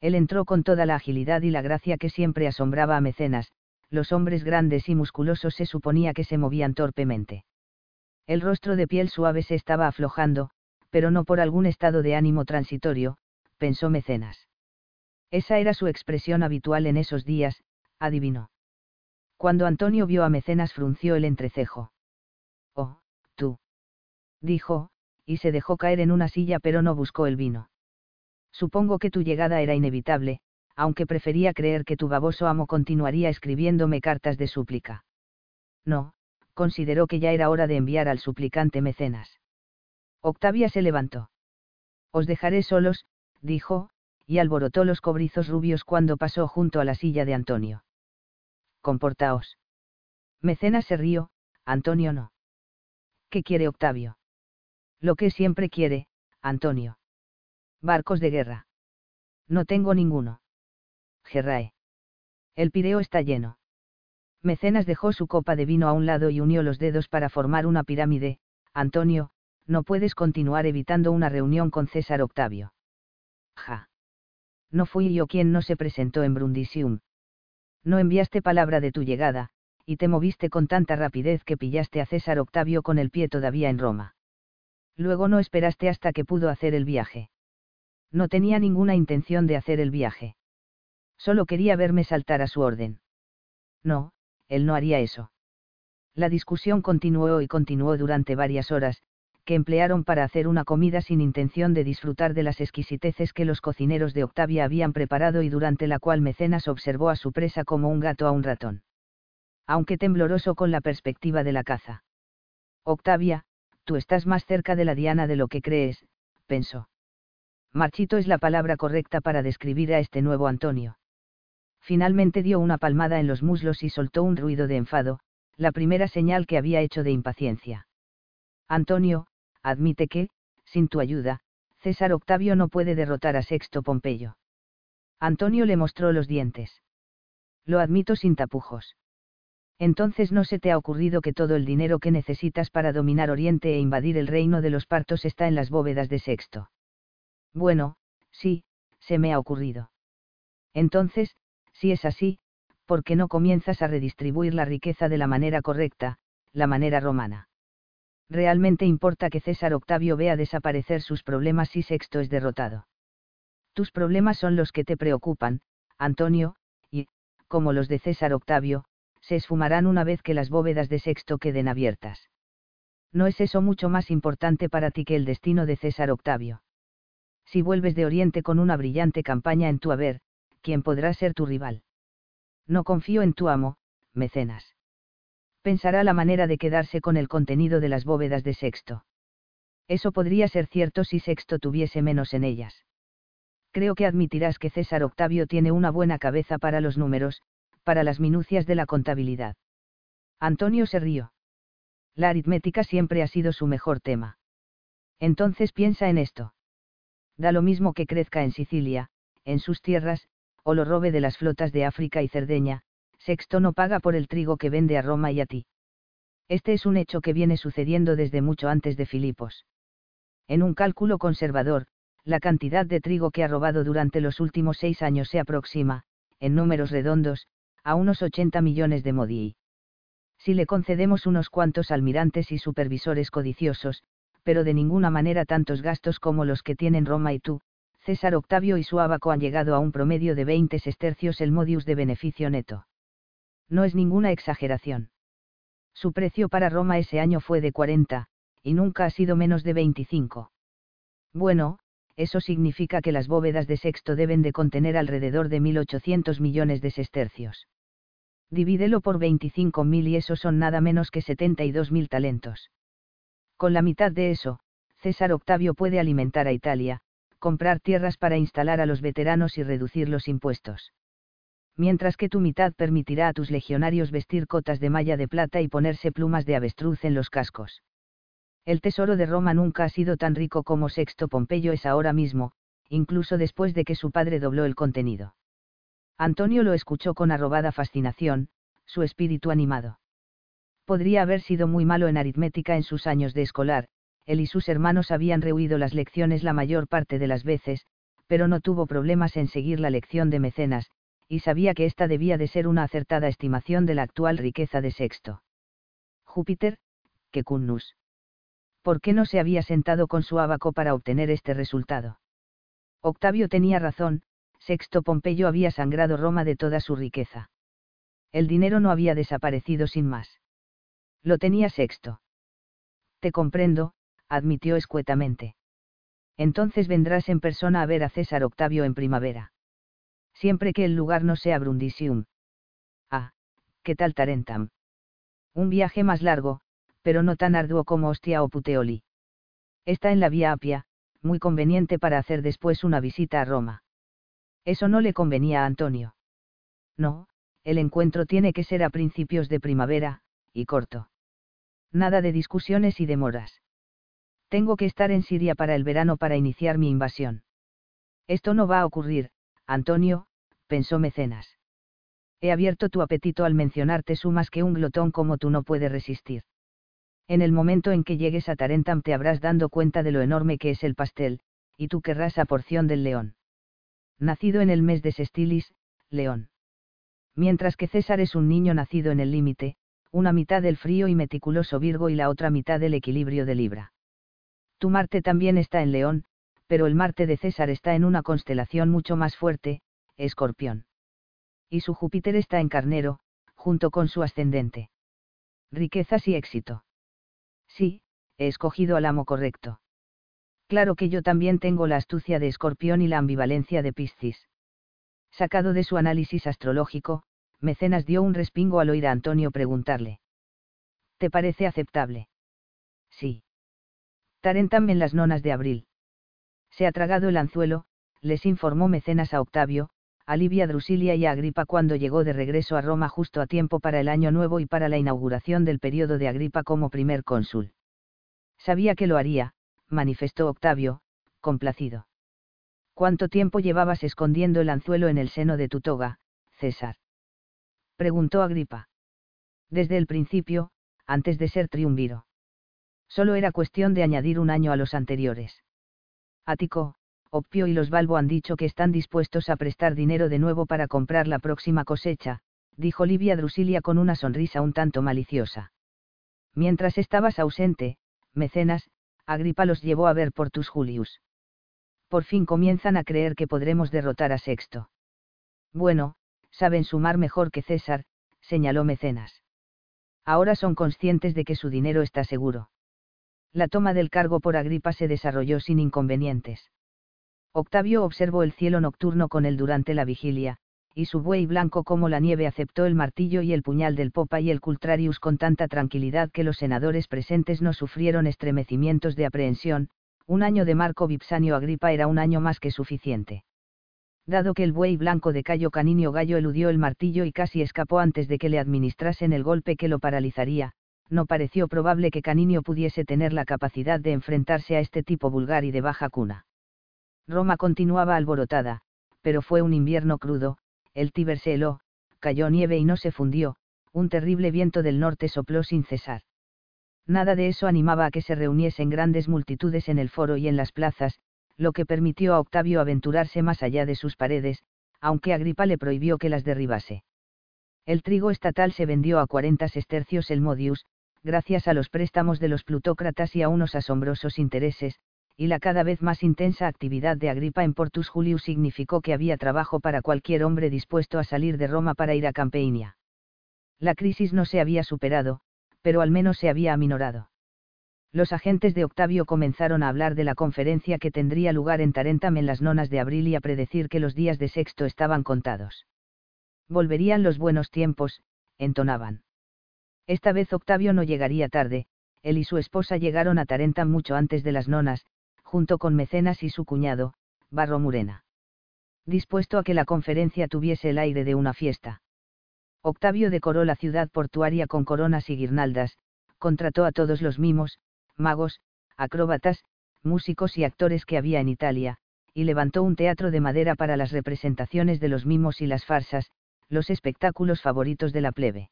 Él entró con toda la agilidad y la gracia que siempre asombraba a Mecenas, los hombres grandes y musculosos se suponía que se movían torpemente. El rostro de piel suave se estaba aflojando, pero no por algún estado de ánimo transitorio, pensó Mecenas. Esa era su expresión habitual en esos días, adivinó. Cuando Antonio vio a Mecenas frunció el entrecejo. Oh, tú. Dijo, y se dejó caer en una silla pero no buscó el vino. Supongo que tu llegada era inevitable, aunque prefería creer que tu baboso amo continuaría escribiéndome cartas de súplica. No, consideró que ya era hora de enviar al suplicante mecenas. Octavia se levantó. Os dejaré solos, dijo, y alborotó los cobrizos rubios cuando pasó junto a la silla de Antonio. Comportaos. Mecenas se rió, Antonio no. ¿Qué quiere Octavio? Lo que siempre quiere, Antonio. Barcos de guerra. No tengo ninguno. Gerrae. El Pireo está lleno. Mecenas dejó su copa de vino a un lado y unió los dedos para formar una pirámide, Antonio, no puedes continuar evitando una reunión con César Octavio. Ja. No fui yo quien no se presentó en Brundisium. No enviaste palabra de tu llegada, y te moviste con tanta rapidez que pillaste a César Octavio con el pie todavía en Roma. Luego no esperaste hasta que pudo hacer el viaje. No tenía ninguna intención de hacer el viaje. Solo quería verme saltar a su orden. No, él no haría eso. La discusión continuó y continuó durante varias horas, que emplearon para hacer una comida sin intención de disfrutar de las exquisiteces que los cocineros de Octavia habían preparado y durante la cual Mecenas observó a su presa como un gato a un ratón. Aunque tembloroso con la perspectiva de la caza. Octavia, tú estás más cerca de la diana de lo que crees, pensó. Marchito es la palabra correcta para describir a este nuevo Antonio finalmente dio una palmada en los muslos y soltó un ruido de enfado, la primera señal que había hecho de impaciencia. Antonio, admite que, sin tu ayuda, César Octavio no puede derrotar a Sexto Pompeyo. Antonio le mostró los dientes. Lo admito sin tapujos. Entonces no se te ha ocurrido que todo el dinero que necesitas para dominar Oriente e invadir el reino de los partos está en las bóvedas de Sexto. Bueno, sí, se me ha ocurrido. Entonces, si es así, ¿por qué no comienzas a redistribuir la riqueza de la manera correcta, la manera romana? Realmente importa que César Octavio vea desaparecer sus problemas si Sexto es derrotado. Tus problemas son los que te preocupan, Antonio, y, como los de César Octavio, se esfumarán una vez que las bóvedas de Sexto queden abiertas. ¿No es eso mucho más importante para ti que el destino de César Octavio? Si vuelves de Oriente con una brillante campaña en tu haber, ¿quién podrá ser tu rival? No confío en tu amo, mecenas. Pensará la manera de quedarse con el contenido de las bóvedas de Sexto. Eso podría ser cierto si Sexto tuviese menos en ellas. Creo que admitirás que César Octavio tiene una buena cabeza para los números, para las minucias de la contabilidad. Antonio se rió. La aritmética siempre ha sido su mejor tema. Entonces piensa en esto. Da lo mismo que crezca en Sicilia, en sus tierras, o lo robe de las flotas de África y Cerdeña, Sexto no paga por el trigo que vende a Roma y a ti. Este es un hecho que viene sucediendo desde mucho antes de Filipos. En un cálculo conservador, la cantidad de trigo que ha robado durante los últimos seis años se aproxima, en números redondos, a unos 80 millones de modii. Si le concedemos unos cuantos almirantes y supervisores codiciosos, pero de ninguna manera tantos gastos como los que tienen Roma y tú, César Octavio y su abaco han llegado a un promedio de 20 sestercios el modius de beneficio neto. No es ninguna exageración. Su precio para Roma ese año fue de 40, y nunca ha sido menos de 25. Bueno, eso significa que las bóvedas de sexto deben de contener alrededor de 1.800 millones de sestercios. Divídelo por 25.000 y eso son nada menos que 72.000 talentos. Con la mitad de eso, César Octavio puede alimentar a Italia, comprar tierras para instalar a los veteranos y reducir los impuestos mientras que tu mitad permitirá a tus legionarios vestir cotas de malla de plata y ponerse plumas de avestruz en los cascos. El tesoro de Roma nunca ha sido tan rico como Sexto Pompeyo es ahora mismo, incluso después de que su padre dobló el contenido. Antonio lo escuchó con arrobada fascinación, su espíritu animado. Podría haber sido muy malo en aritmética en sus años de escolar, él y sus hermanos habían rehuido las lecciones la mayor parte de las veces, pero no tuvo problemas en seguir la lección de mecenas, y sabía que esta debía de ser una acertada estimación de la actual riqueza de Sexto. Júpiter, que cunnus. ¿Por qué no se había sentado con su abaco para obtener este resultado? Octavio tenía razón, Sexto Pompeyo había sangrado Roma de toda su riqueza. El dinero no había desaparecido sin más. Lo tenía Sexto. Te comprendo, admitió escuetamente. Entonces vendrás en persona a ver a César Octavio en primavera siempre que el lugar no sea Brundisium. Ah, ¿qué tal Tarentam? Un viaje más largo, pero no tan arduo como Ostia o Puteoli. Está en la vía Apia, muy conveniente para hacer después una visita a Roma. Eso no le convenía a Antonio. No, el encuentro tiene que ser a principios de primavera, y corto. Nada de discusiones y demoras. Tengo que estar en Siria para el verano para iniciar mi invasión. Esto no va a ocurrir, Antonio, pensó Mecenas. He abierto tu apetito al mencionarte sumas que un glotón como tú no puede resistir. En el momento en que llegues a Tarentam te habrás dando cuenta de lo enorme que es el pastel, y tú querrás a porción del león. Nacido en el mes de Sestilis, león. Mientras que César es un niño nacido en el límite, una mitad del frío y meticuloso Virgo y la otra mitad del equilibrio de Libra. Tu Marte también está en León, pero el Marte de César está en una constelación mucho más fuerte, Escorpión. Y su Júpiter está en Carnero, junto con su ascendente. Riquezas y éxito. Sí, he escogido al amo correcto. Claro que yo también tengo la astucia de Escorpión y la ambivalencia de Piscis. Sacado de su análisis astrológico, Mecenas dio un respingo al oír a Antonio preguntarle. ¿Te parece aceptable? Sí. Tarentam en las nonas de abril. Se ha tragado el anzuelo, les informó Mecenas a Octavio, a Livia Drusilia y a Agripa cuando llegó de regreso a Roma justo a tiempo para el año nuevo y para la inauguración del periodo de Agripa como primer cónsul. Sabía que lo haría, manifestó Octavio, complacido. ¿Cuánto tiempo llevabas escondiendo el anzuelo en el seno de tu toga, César? preguntó Agripa. Desde el principio, antes de ser triunviro. Solo era cuestión de añadir un año a los anteriores. Ático, Opio y los Balbo han dicho que están dispuestos a prestar dinero de nuevo para comprar la próxima cosecha, dijo Livia Drusilia con una sonrisa un tanto maliciosa. Mientras estabas ausente, mecenas, Agripa los llevó a ver Portus Julius. Por fin comienzan a creer que podremos derrotar a Sexto. Bueno, saben sumar mejor que César, señaló Mecenas. Ahora son conscientes de que su dinero está seguro la toma del cargo por Agripa se desarrolló sin inconvenientes. Octavio observó el cielo nocturno con él durante la vigilia, y su buey blanco como la nieve aceptó el martillo y el puñal del Popa y el Cultrarius con tanta tranquilidad que los senadores presentes no sufrieron estremecimientos de aprehensión, un año de Marco Vipsanio Agripa era un año más que suficiente. Dado que el buey blanco de Cayo Caninio Gallo eludió el martillo y casi escapó antes de que le administrasen el golpe que lo paralizaría, no pareció probable que Caninio pudiese tener la capacidad de enfrentarse a este tipo vulgar y de baja cuna. Roma continuaba alborotada, pero fue un invierno crudo, el Tíber se heló, cayó nieve y no se fundió, un terrible viento del norte sopló sin cesar. Nada de eso animaba a que se reuniesen grandes multitudes en el foro y en las plazas, lo que permitió a Octavio aventurarse más allá de sus paredes, aunque Agripa le prohibió que las derribase. El trigo estatal se vendió a 40 sestercios el modius, gracias a los préstamos de los plutócratas y a unos asombrosos intereses, y la cada vez más intensa actividad de Agripa en Portus Julius significó que había trabajo para cualquier hombre dispuesto a salir de Roma para ir a Campeinia. La crisis no se había superado, pero al menos se había aminorado. Los agentes de Octavio comenzaron a hablar de la conferencia que tendría lugar en Tarentam en las nonas de abril y a predecir que los días de sexto estaban contados. Volverían los buenos tiempos, entonaban. Esta vez Octavio no llegaría tarde, él y su esposa llegaron a Tarentam mucho antes de las nonas, junto con Mecenas y su cuñado, Barro Murena. Dispuesto a que la conferencia tuviese el aire de una fiesta. Octavio decoró la ciudad portuaria con coronas y guirnaldas, contrató a todos los mimos, magos, acróbatas, músicos y actores que había en Italia, y levantó un teatro de madera para las representaciones de los mimos y las farsas, los espectáculos favoritos de la plebe.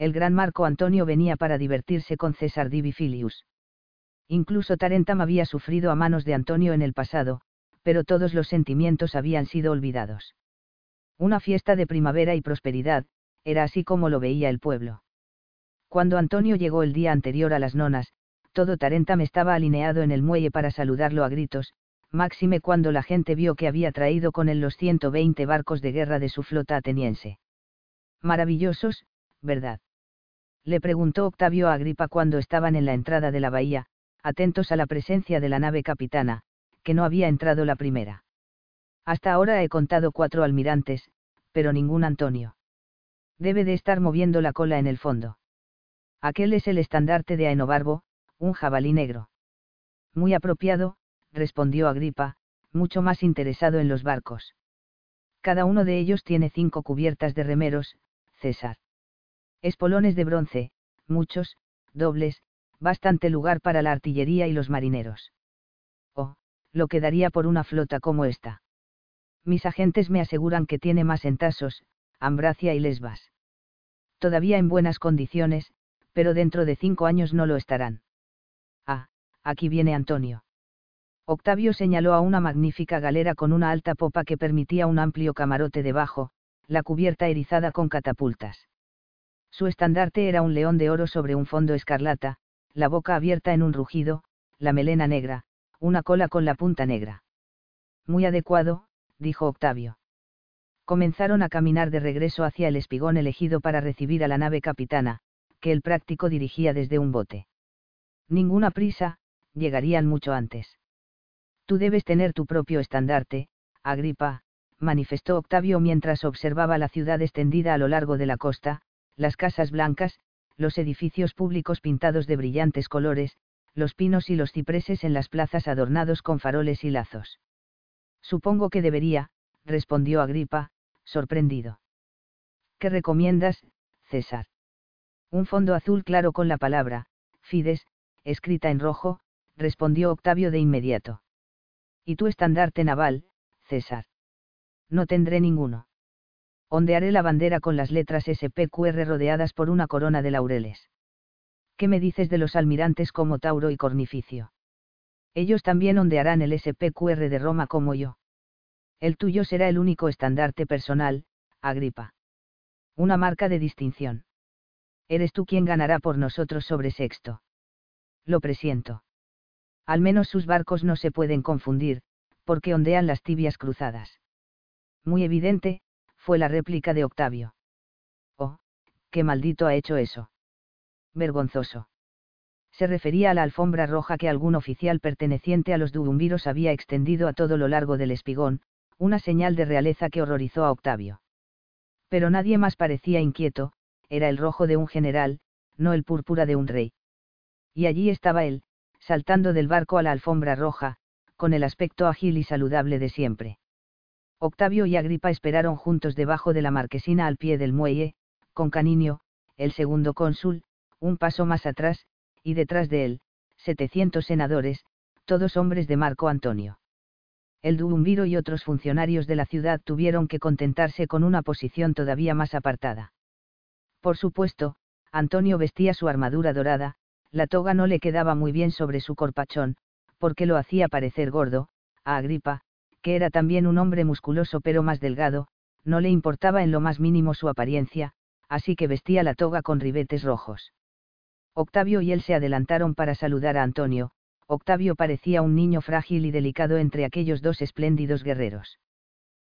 El gran Marco Antonio venía para divertirse con César Divi Filius. Incluso Tarentam había sufrido a manos de Antonio en el pasado, pero todos los sentimientos habían sido olvidados. Una fiesta de primavera y prosperidad, era así como lo veía el pueblo. Cuando Antonio llegó el día anterior a las nonas, todo Tarentam estaba alineado en el muelle para saludarlo a gritos, máxime cuando la gente vio que había traído con él los 120 barcos de guerra de su flota ateniense. Maravillosos, ¿verdad? Le preguntó Octavio a Agripa cuando estaban en la entrada de la bahía, atentos a la presencia de la nave capitana, que no había entrado la primera. Hasta ahora he contado cuatro almirantes, pero ningún Antonio debe de estar moviendo la cola en el fondo. Aquel es el estandarte de Aenobarbo, un jabalí negro. Muy apropiado, respondió Agripa, mucho más interesado en los barcos. Cada uno de ellos tiene cinco cubiertas de remeros, César. Espolones de bronce, muchos, dobles, bastante lugar para la artillería y los marineros. Oh, lo que daría por una flota como esta. Mis agentes me aseguran que tiene más entasos, Ambracia y Lesbas todavía en buenas condiciones, pero dentro de cinco años no lo estarán. Ah, aquí viene Antonio. Octavio señaló a una magnífica galera con una alta popa que permitía un amplio camarote debajo, la cubierta erizada con catapultas. Su estandarte era un león de oro sobre un fondo escarlata, la boca abierta en un rugido, la melena negra, una cola con la punta negra. Muy adecuado, dijo Octavio comenzaron a caminar de regreso hacia el espigón elegido para recibir a la nave capitana, que el práctico dirigía desde un bote. Ninguna prisa, llegarían mucho antes. Tú debes tener tu propio estandarte, Agripa, manifestó Octavio mientras observaba la ciudad extendida a lo largo de la costa, las casas blancas, los edificios públicos pintados de brillantes colores, los pinos y los cipreses en las plazas adornados con faroles y lazos. Supongo que debería, respondió Agripa, sorprendido. ¿Qué recomiendas, César? Un fondo azul claro con la palabra, Fides, escrita en rojo, respondió Octavio de inmediato. ¿Y tu estandarte naval, César? No tendré ninguno. Ondearé la bandera con las letras SPQR rodeadas por una corona de laureles. ¿Qué me dices de los almirantes como Tauro y Cornificio? Ellos también ondearán el SPQR de Roma como yo. El tuyo será el único estandarte personal, Agripa. Una marca de distinción. Eres tú quien ganará por nosotros sobre Sexto. Lo presiento. Al menos sus barcos no se pueden confundir, porque ondean las tibias cruzadas. Muy evidente, fue la réplica de Octavio. Oh, qué maldito ha hecho eso. Vergonzoso. Se refería a la alfombra roja que algún oficial perteneciente a los duumviros había extendido a todo lo largo del espigón, una señal de realeza que horrorizó a Octavio. Pero nadie más parecía inquieto, era el rojo de un general, no el púrpura de un rey. Y allí estaba él, saltando del barco a la alfombra roja, con el aspecto ágil y saludable de siempre. Octavio y Agripa esperaron juntos debajo de la marquesina al pie del muelle, con Caninio, el segundo cónsul, un paso más atrás, y detrás de él, 700 senadores, todos hombres de Marco Antonio. El duumbiro y otros funcionarios de la ciudad tuvieron que contentarse con una posición todavía más apartada. Por supuesto, Antonio vestía su armadura dorada, la toga no le quedaba muy bien sobre su corpachón, porque lo hacía parecer gordo, a Agripa, que era también un hombre musculoso pero más delgado, no le importaba en lo más mínimo su apariencia, así que vestía la toga con ribetes rojos. Octavio y él se adelantaron para saludar a Antonio, Octavio parecía un niño frágil y delicado entre aquellos dos espléndidos guerreros.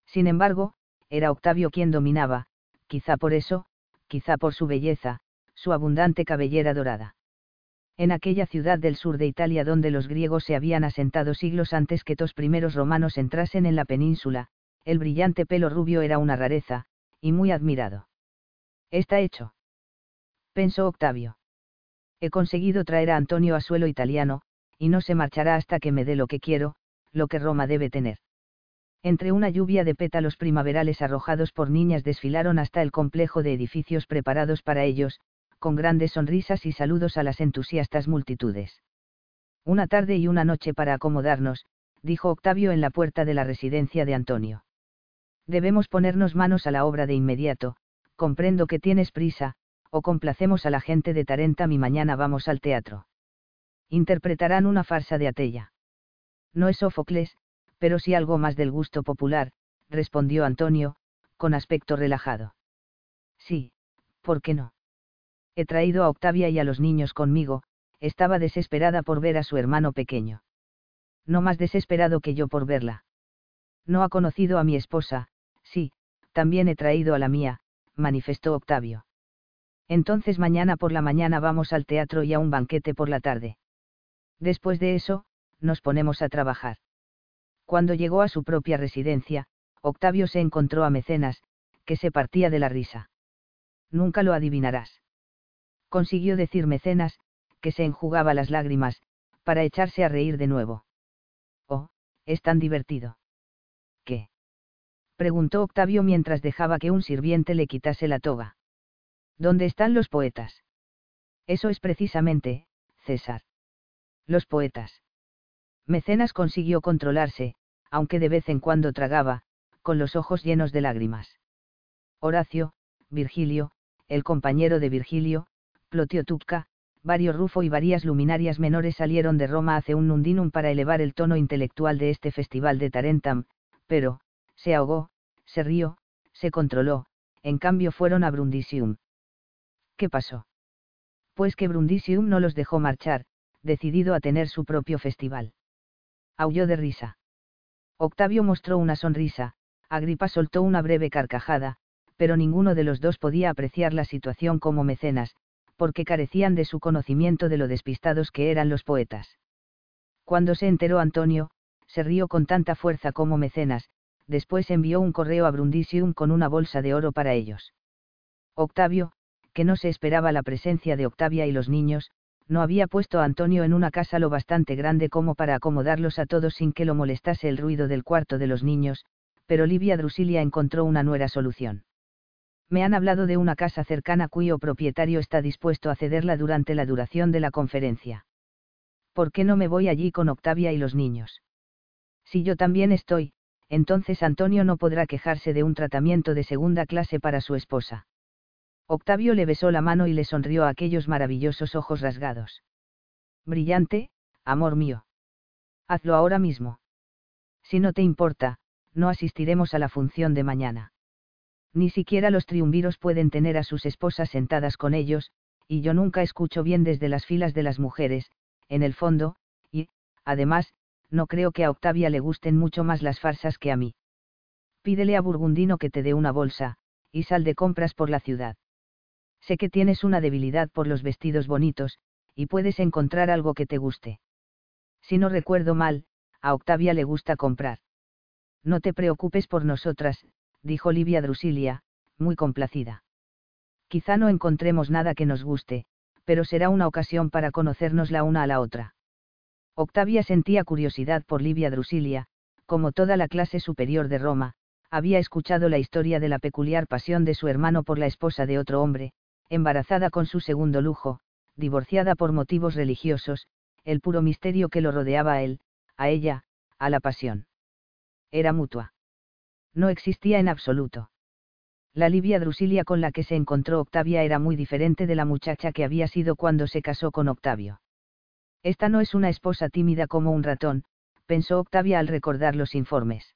Sin embargo, era Octavio quien dominaba, quizá por eso, quizá por su belleza, su abundante cabellera dorada. En aquella ciudad del sur de Italia donde los griegos se habían asentado siglos antes que los primeros romanos entrasen en la península, el brillante pelo rubio era una rareza, y muy admirado. Está hecho. Pensó Octavio. He conseguido traer a Antonio a suelo italiano, y no se marchará hasta que me dé lo que quiero, lo que Roma debe tener. Entre una lluvia de pétalos primaverales arrojados por niñas desfilaron hasta el complejo de edificios preparados para ellos, con grandes sonrisas y saludos a las entusiastas multitudes. Una tarde y una noche para acomodarnos, dijo Octavio en la puerta de la residencia de Antonio. Debemos ponernos manos a la obra de inmediato, comprendo que tienes prisa, o complacemos a la gente de Tarentam y mañana vamos al teatro. Interpretarán una farsa de Atella. No es Sófocles, pero sí algo más del gusto popular, respondió Antonio, con aspecto relajado. Sí, ¿por qué no? He traído a Octavia y a los niños conmigo, estaba desesperada por ver a su hermano pequeño. No más desesperado que yo por verla. No ha conocido a mi esposa, sí, también he traído a la mía, manifestó Octavio. Entonces mañana por la mañana vamos al teatro y a un banquete por la tarde. Después de eso, nos ponemos a trabajar. Cuando llegó a su propia residencia, Octavio se encontró a Mecenas, que se partía de la risa. Nunca lo adivinarás consiguió decir Mecenas, que se enjugaba las lágrimas, para echarse a reír de nuevo. Oh, es tan divertido. ¿Qué? preguntó Octavio mientras dejaba que un sirviente le quitase la toga. ¿Dónde están los poetas? Eso es precisamente, César. Los poetas. Mecenas consiguió controlarse, aunque de vez en cuando tragaba, con los ojos llenos de lágrimas. Horacio, Virgilio, el compañero de Virgilio, Plotio Tupca, Vario Rufo y varias luminarias menores salieron de Roma hace un nundinum para elevar el tono intelectual de este festival de Tarentam, pero, se ahogó, se rió, se controló, en cambio fueron a Brundisium. ¿Qué pasó? Pues que Brundisium no los dejó marchar, decidido a tener su propio festival. Aulló de risa. Octavio mostró una sonrisa, Agripa soltó una breve carcajada, pero ninguno de los dos podía apreciar la situación como mecenas, porque carecían de su conocimiento de lo despistados que eran los poetas. Cuando se enteró Antonio, se rió con tanta fuerza como mecenas, después envió un correo a Brundisium con una bolsa de oro para ellos. Octavio, que no se esperaba la presencia de Octavia y los niños, no había puesto a Antonio en una casa lo bastante grande como para acomodarlos a todos sin que lo molestase el ruido del cuarto de los niños, pero Livia Drusilia encontró una nuera solución me han hablado de una casa cercana cuyo propietario está dispuesto a cederla durante la duración de la conferencia. ¿Por qué no me voy allí con Octavia y los niños? Si yo también estoy, entonces Antonio no podrá quejarse de un tratamiento de segunda clase para su esposa. Octavio le besó la mano y le sonrió a aquellos maravillosos ojos rasgados. Brillante, amor mío. Hazlo ahora mismo. Si no te importa, no asistiremos a la función de mañana. Ni siquiera los triunviros pueden tener a sus esposas sentadas con ellos, y yo nunca escucho bien desde las filas de las mujeres, en el fondo, y, además, no creo que a Octavia le gusten mucho más las farsas que a mí. Pídele a Burgundino que te dé una bolsa, y sal de compras por la ciudad. Sé que tienes una debilidad por los vestidos bonitos, y puedes encontrar algo que te guste. Si no recuerdo mal, a Octavia le gusta comprar. No te preocupes por nosotras, dijo Livia Drusilia, muy complacida. Quizá no encontremos nada que nos guste, pero será una ocasión para conocernos la una a la otra. Octavia sentía curiosidad por Livia Drusilia, como toda la clase superior de Roma, había escuchado la historia de la peculiar pasión de su hermano por la esposa de otro hombre, embarazada con su segundo lujo, divorciada por motivos religiosos, el puro misterio que lo rodeaba a él, a ella, a la pasión. Era mutua. No existía en absoluto. La Livia Drusilia con la que se encontró Octavia era muy diferente de la muchacha que había sido cuando se casó con Octavio. Esta no es una esposa tímida como un ratón, pensó Octavia al recordar los informes.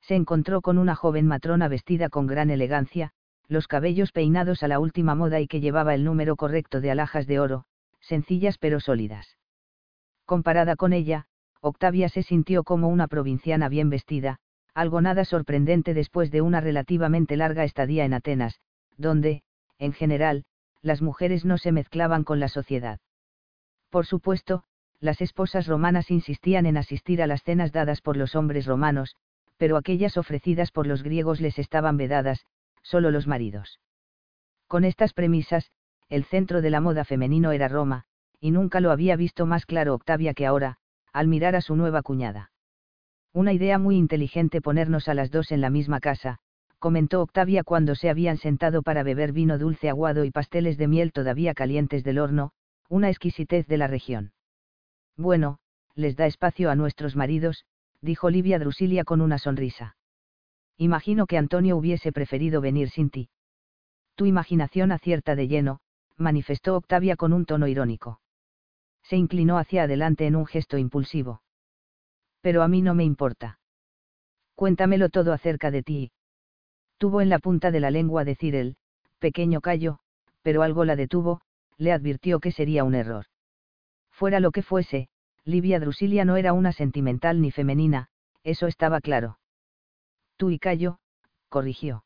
Se encontró con una joven matrona vestida con gran elegancia, los cabellos peinados a la última moda y que llevaba el número correcto de alhajas de oro, sencillas pero sólidas. Comparada con ella, Octavia se sintió como una provinciana bien vestida, algo nada sorprendente después de una relativamente larga estadía en Atenas, donde, en general, las mujeres no se mezclaban con la sociedad. Por supuesto, las esposas romanas insistían en asistir a las cenas dadas por los hombres romanos, pero aquellas ofrecidas por los griegos les estaban vedadas, solo los maridos. Con estas premisas, el centro de la moda femenino era Roma, y nunca lo había visto más claro Octavia que ahora, al mirar a su nueva cuñada. Una idea muy inteligente ponernos a las dos en la misma casa, comentó Octavia cuando se habían sentado para beber vino dulce aguado y pasteles de miel todavía calientes del horno, una exquisitez de la región. Bueno, les da espacio a nuestros maridos, dijo Livia Drusilia con una sonrisa. Imagino que Antonio hubiese preferido venir sin ti. Tu imaginación acierta de lleno, manifestó Octavia con un tono irónico. Se inclinó hacia adelante en un gesto impulsivo. Pero a mí no me importa. Cuéntamelo todo acerca de ti. Tuvo en la punta de la lengua decir él, pequeño callo, pero algo la detuvo, le advirtió que sería un error. Fuera lo que fuese, Livia Drusilia no era una sentimental ni femenina, eso estaba claro. Tú y callo, corrigió.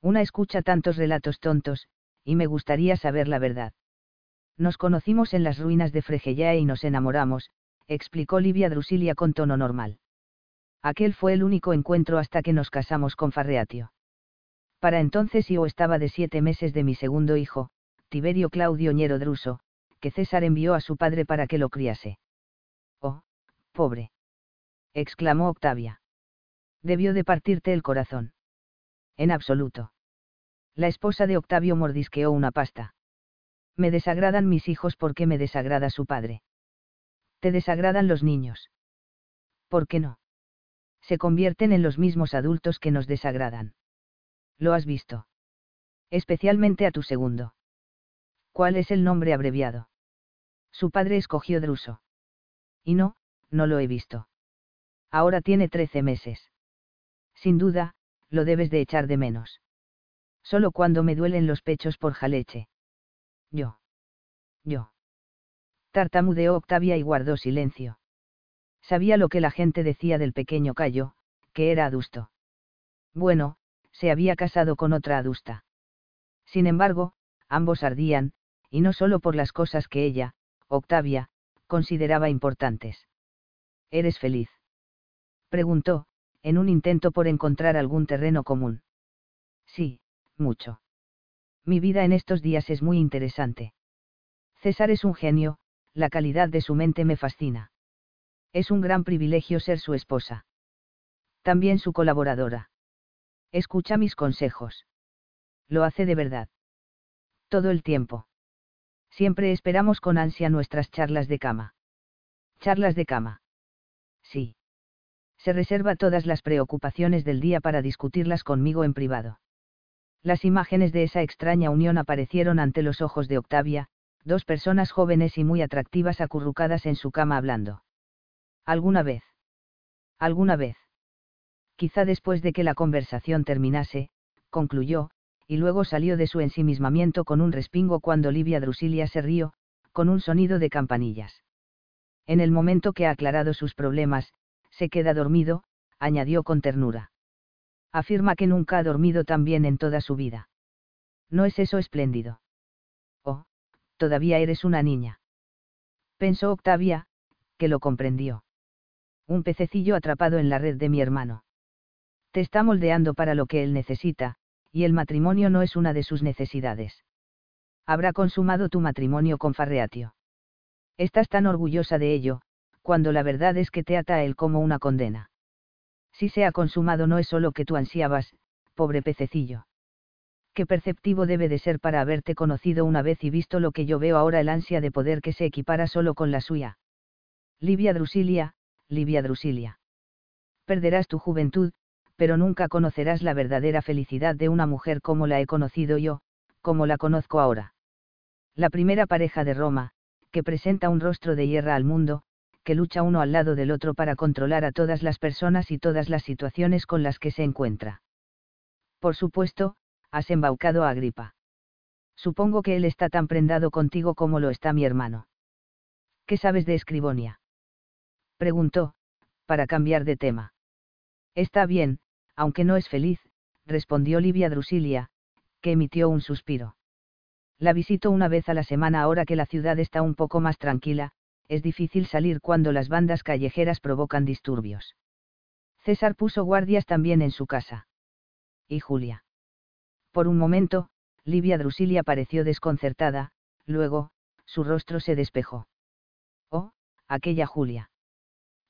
Una escucha tantos relatos tontos, y me gustaría saber la verdad. Nos conocimos en las ruinas de Fregellae y nos enamoramos, explicó Livia Drusilia con tono normal. Aquel fue el único encuentro hasta que nos casamos con Farreatio. Para entonces yo estaba de siete meses de mi segundo hijo, Tiberio Claudio Ñero Druso, que César envió a su padre para que lo criase. Oh, pobre. exclamó Octavia. Debió de partirte el corazón. En absoluto. La esposa de Octavio mordisqueó una pasta. Me desagradan mis hijos porque me desagrada su padre. Te desagradan los niños. ¿Por qué no? Se convierten en los mismos adultos que nos desagradan. Lo has visto. Especialmente a tu segundo. ¿Cuál es el nombre abreviado? Su padre escogió Druso. Y no, no lo he visto. Ahora tiene trece meses. Sin duda, lo debes de echar de menos. Solo cuando me duelen los pechos por jaleche. Yo. Yo. Tartamudeó Octavia y guardó silencio. Sabía lo que la gente decía del pequeño Cayo, que era adusto. Bueno, se había casado con otra adusta. Sin embargo, ambos ardían, y no solo por las cosas que ella, Octavia, consideraba importantes. ¿Eres feliz? Preguntó, en un intento por encontrar algún terreno común. Sí, mucho. Mi vida en estos días es muy interesante. César es un genio, la calidad de su mente me fascina. Es un gran privilegio ser su esposa. También su colaboradora. Escucha mis consejos. Lo hace de verdad. Todo el tiempo. Siempre esperamos con ansia nuestras charlas de cama. Charlas de cama. Sí. Se reserva todas las preocupaciones del día para discutirlas conmigo en privado. Las imágenes de esa extraña unión aparecieron ante los ojos de Octavia, dos personas jóvenes y muy atractivas acurrucadas en su cama hablando. ¿Alguna vez? ¿Alguna vez? Quizá después de que la conversación terminase, concluyó, y luego salió de su ensimismamiento con un respingo cuando Livia Drusilia se rió, con un sonido de campanillas. En el momento que ha aclarado sus problemas, se queda dormido, añadió con ternura. Afirma que nunca ha dormido tan bien en toda su vida. ¿No es eso espléndido? Todavía eres una niña. Pensó Octavia, que lo comprendió. Un pececillo atrapado en la red de mi hermano. Te está moldeando para lo que él necesita, y el matrimonio no es una de sus necesidades. Habrá consumado tu matrimonio con Farreatio. Estás tan orgullosa de ello, cuando la verdad es que te ata a él como una condena. Si se ha consumado no es solo que tú ansiabas, pobre pececillo. Qué perceptivo debe de ser para haberte conocido una vez y visto lo que yo veo ahora el ansia de poder que se equipara solo con la suya. Livia Drusilia, Livia Drusilia. Perderás tu juventud, pero nunca conocerás la verdadera felicidad de una mujer como la he conocido yo, como la conozco ahora. La primera pareja de Roma, que presenta un rostro de hierra al mundo, que lucha uno al lado del otro para controlar a todas las personas y todas las situaciones con las que se encuentra. Por supuesto, has embaucado a Agripa. Supongo que él está tan prendado contigo como lo está mi hermano. ¿Qué sabes de Escribonia? Preguntó, para cambiar de tema. Está bien, aunque no es feliz, respondió Livia Drusilia, que emitió un suspiro. La visito una vez a la semana ahora que la ciudad está un poco más tranquila, es difícil salir cuando las bandas callejeras provocan disturbios. César puso guardias también en su casa. ¿Y Julia? Por un momento, Livia Drusilia pareció desconcertada, luego, su rostro se despejó. Oh, aquella Julia.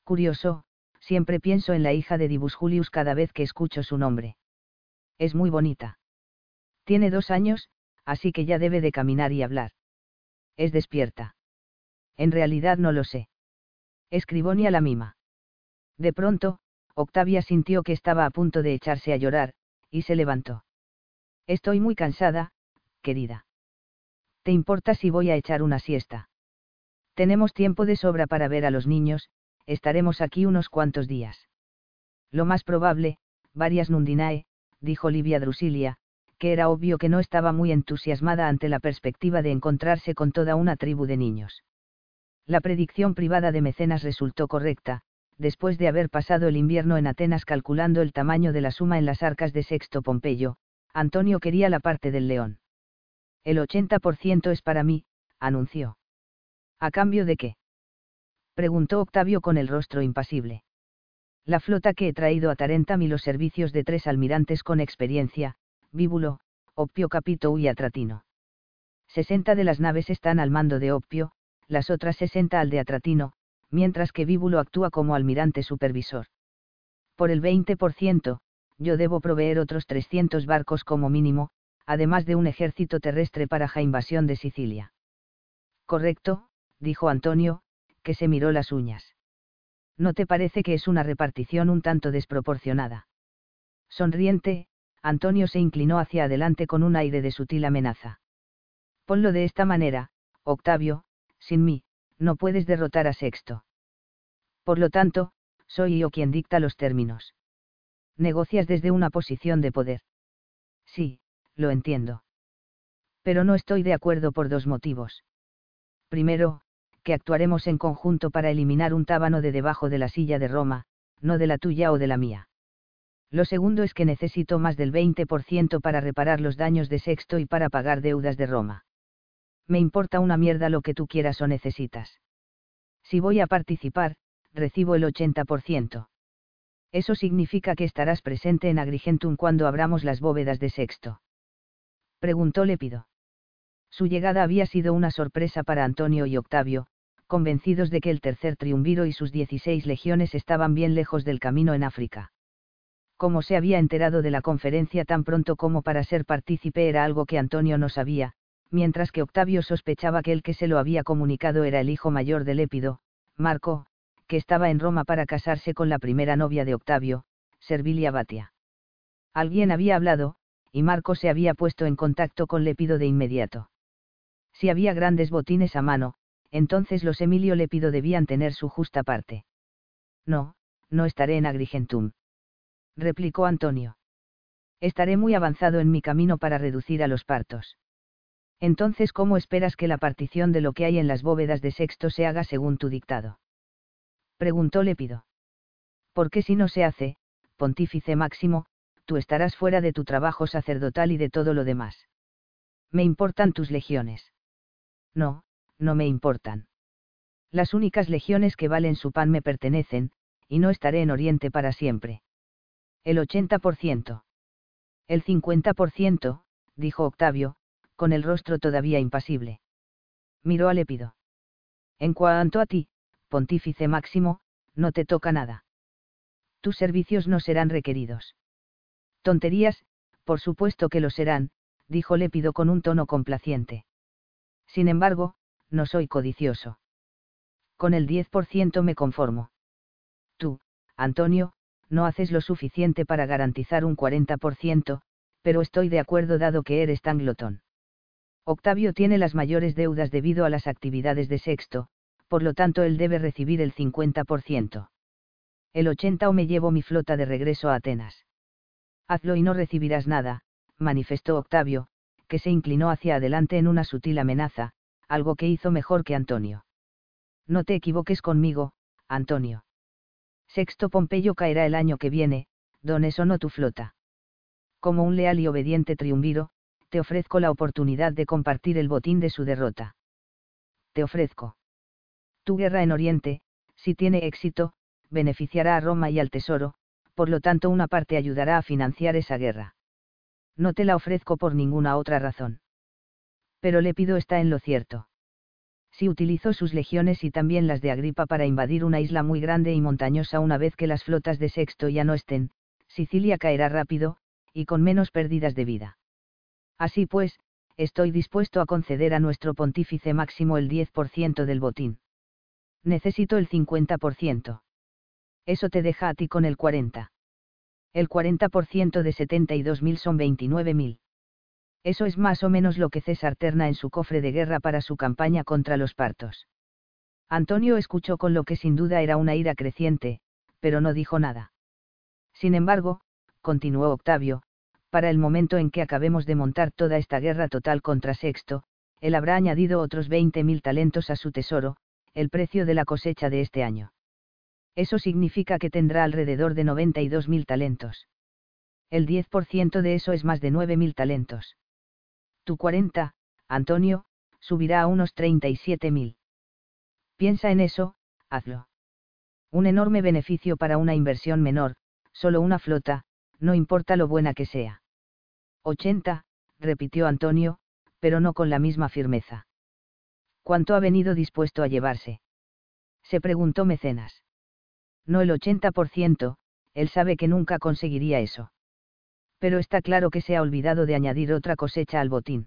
Curioso, siempre pienso en la hija de Dibus Julius cada vez que escucho su nombre. Es muy bonita. Tiene dos años, así que ya debe de caminar y hablar. Es despierta. En realidad no lo sé. Escribonia la mima. De pronto, Octavia sintió que estaba a punto de echarse a llorar, y se levantó. Estoy muy cansada, querida. ¿Te importa si voy a echar una siesta? Tenemos tiempo de sobra para ver a los niños, estaremos aquí unos cuantos días. Lo más probable, varias nundinae, dijo Livia Drusilia, que era obvio que no estaba muy entusiasmada ante la perspectiva de encontrarse con toda una tribu de niños. La predicción privada de Mecenas resultó correcta, después de haber pasado el invierno en Atenas calculando el tamaño de la suma en las arcas de Sexto Pompeyo, Antonio quería la parte del león. El 80% es para mí, anunció. ¿A cambio de qué? preguntó Octavio con el rostro impasible. La flota que he traído a Tarentam y los servicios de tres almirantes con experiencia, Víbulo, Opio Capito y Atratino. 60 de las naves están al mando de Opio, las otras 60 al de Atratino, mientras que Víbulo actúa como almirante supervisor. Por el 20%, yo debo proveer otros 300 barcos como mínimo, además de un ejército terrestre para la invasión de Sicilia. Correcto, dijo Antonio, que se miró las uñas. ¿No te parece que es una repartición un tanto desproporcionada? Sonriente, Antonio se inclinó hacia adelante con un aire de sutil amenaza. Ponlo de esta manera, Octavio, sin mí, no puedes derrotar a Sexto. Por lo tanto, soy yo quien dicta los términos. Negocias desde una posición de poder. Sí, lo entiendo. Pero no estoy de acuerdo por dos motivos. Primero, que actuaremos en conjunto para eliminar un tábano de debajo de la silla de Roma, no de la tuya o de la mía. Lo segundo es que necesito más del 20% para reparar los daños de Sexto y para pagar deudas de Roma. Me importa una mierda lo que tú quieras o necesitas. Si voy a participar, recibo el 80%. Eso significa que estarás presente en Agrigentum cuando abramos las bóvedas de Sexto. Preguntó Lépido. Su llegada había sido una sorpresa para Antonio y Octavio, convencidos de que el tercer triunviro y sus 16 legiones estaban bien lejos del camino en África. Como se había enterado de la conferencia tan pronto como para ser partícipe era algo que Antonio no sabía, mientras que Octavio sospechaba que el que se lo había comunicado era el hijo mayor de Lépido, Marco, que estaba en Roma para casarse con la primera novia de Octavio, Servilia Batia. Alguien había hablado, y Marco se había puesto en contacto con Lépido de inmediato. Si había grandes botines a mano, entonces los Emilio Lépido debían tener su justa parte. No, no estaré en Agrigentum. Replicó Antonio. Estaré muy avanzado en mi camino para reducir a los partos. Entonces, ¿cómo esperas que la partición de lo que hay en las bóvedas de sexto se haga según tu dictado? Preguntó Lépido. Porque si no se hace, pontífice máximo, tú estarás fuera de tu trabajo sacerdotal y de todo lo demás. Me importan tus legiones. No, no me importan. Las únicas legiones que valen su pan me pertenecen, y no estaré en Oriente para siempre. El 80%. El 50%, dijo Octavio, con el rostro todavía impasible. Miró a Lépido. En cuanto a ti, pontífice máximo, no te toca nada. Tus servicios no serán requeridos. Tonterías, por supuesto que lo serán, dijo Lépido con un tono complaciente. Sin embargo, no soy codicioso. Con el 10% me conformo. Tú, Antonio, no haces lo suficiente para garantizar un 40%, pero estoy de acuerdo dado que eres tan glotón. Octavio tiene las mayores deudas debido a las actividades de sexto, por lo tanto él debe recibir el 50%. El 80 o me llevo mi flota de regreso a Atenas. Hazlo y no recibirás nada, manifestó Octavio, que se inclinó hacia adelante en una sutil amenaza, algo que hizo mejor que Antonio. No te equivoques conmigo, Antonio. Sexto Pompeyo caerá el año que viene, dones o no tu flota. Como un leal y obediente triunviro, te ofrezco la oportunidad de compartir el botín de su derrota. Te ofrezco. Tu guerra en Oriente, si tiene éxito, beneficiará a Roma y al Tesoro, por lo tanto una parte ayudará a financiar esa guerra. No te la ofrezco por ninguna otra razón. Pero le pido está en lo cierto. Si utilizó sus legiones y también las de Agripa para invadir una isla muy grande y montañosa una vez que las flotas de Sexto ya no estén, Sicilia caerá rápido, y con menos pérdidas de vida. Así pues, estoy dispuesto a conceder a nuestro pontífice máximo el 10% del botín. Necesito el 50%. Eso te deja a ti con el 40%. El 40% de 72.000 son 29.000. Eso es más o menos lo que César terna en su cofre de guerra para su campaña contra los partos. Antonio escuchó con lo que sin duda era una ira creciente, pero no dijo nada. Sin embargo, continuó Octavio, para el momento en que acabemos de montar toda esta guerra total contra Sexto, él habrá añadido otros 20.000 talentos a su tesoro, el precio de la cosecha de este año. Eso significa que tendrá alrededor de 92.000 talentos. El 10% de eso es más de 9.000 talentos. Tu 40, Antonio, subirá a unos 37.000. Piensa en eso, hazlo. Un enorme beneficio para una inversión menor, solo una flota, no importa lo buena que sea. 80, repitió Antonio, pero no con la misma firmeza. ¿Cuánto ha venido dispuesto a llevarse? Se preguntó Mecenas. No el 80%, él sabe que nunca conseguiría eso pero está claro que se ha olvidado de añadir otra cosecha al botín.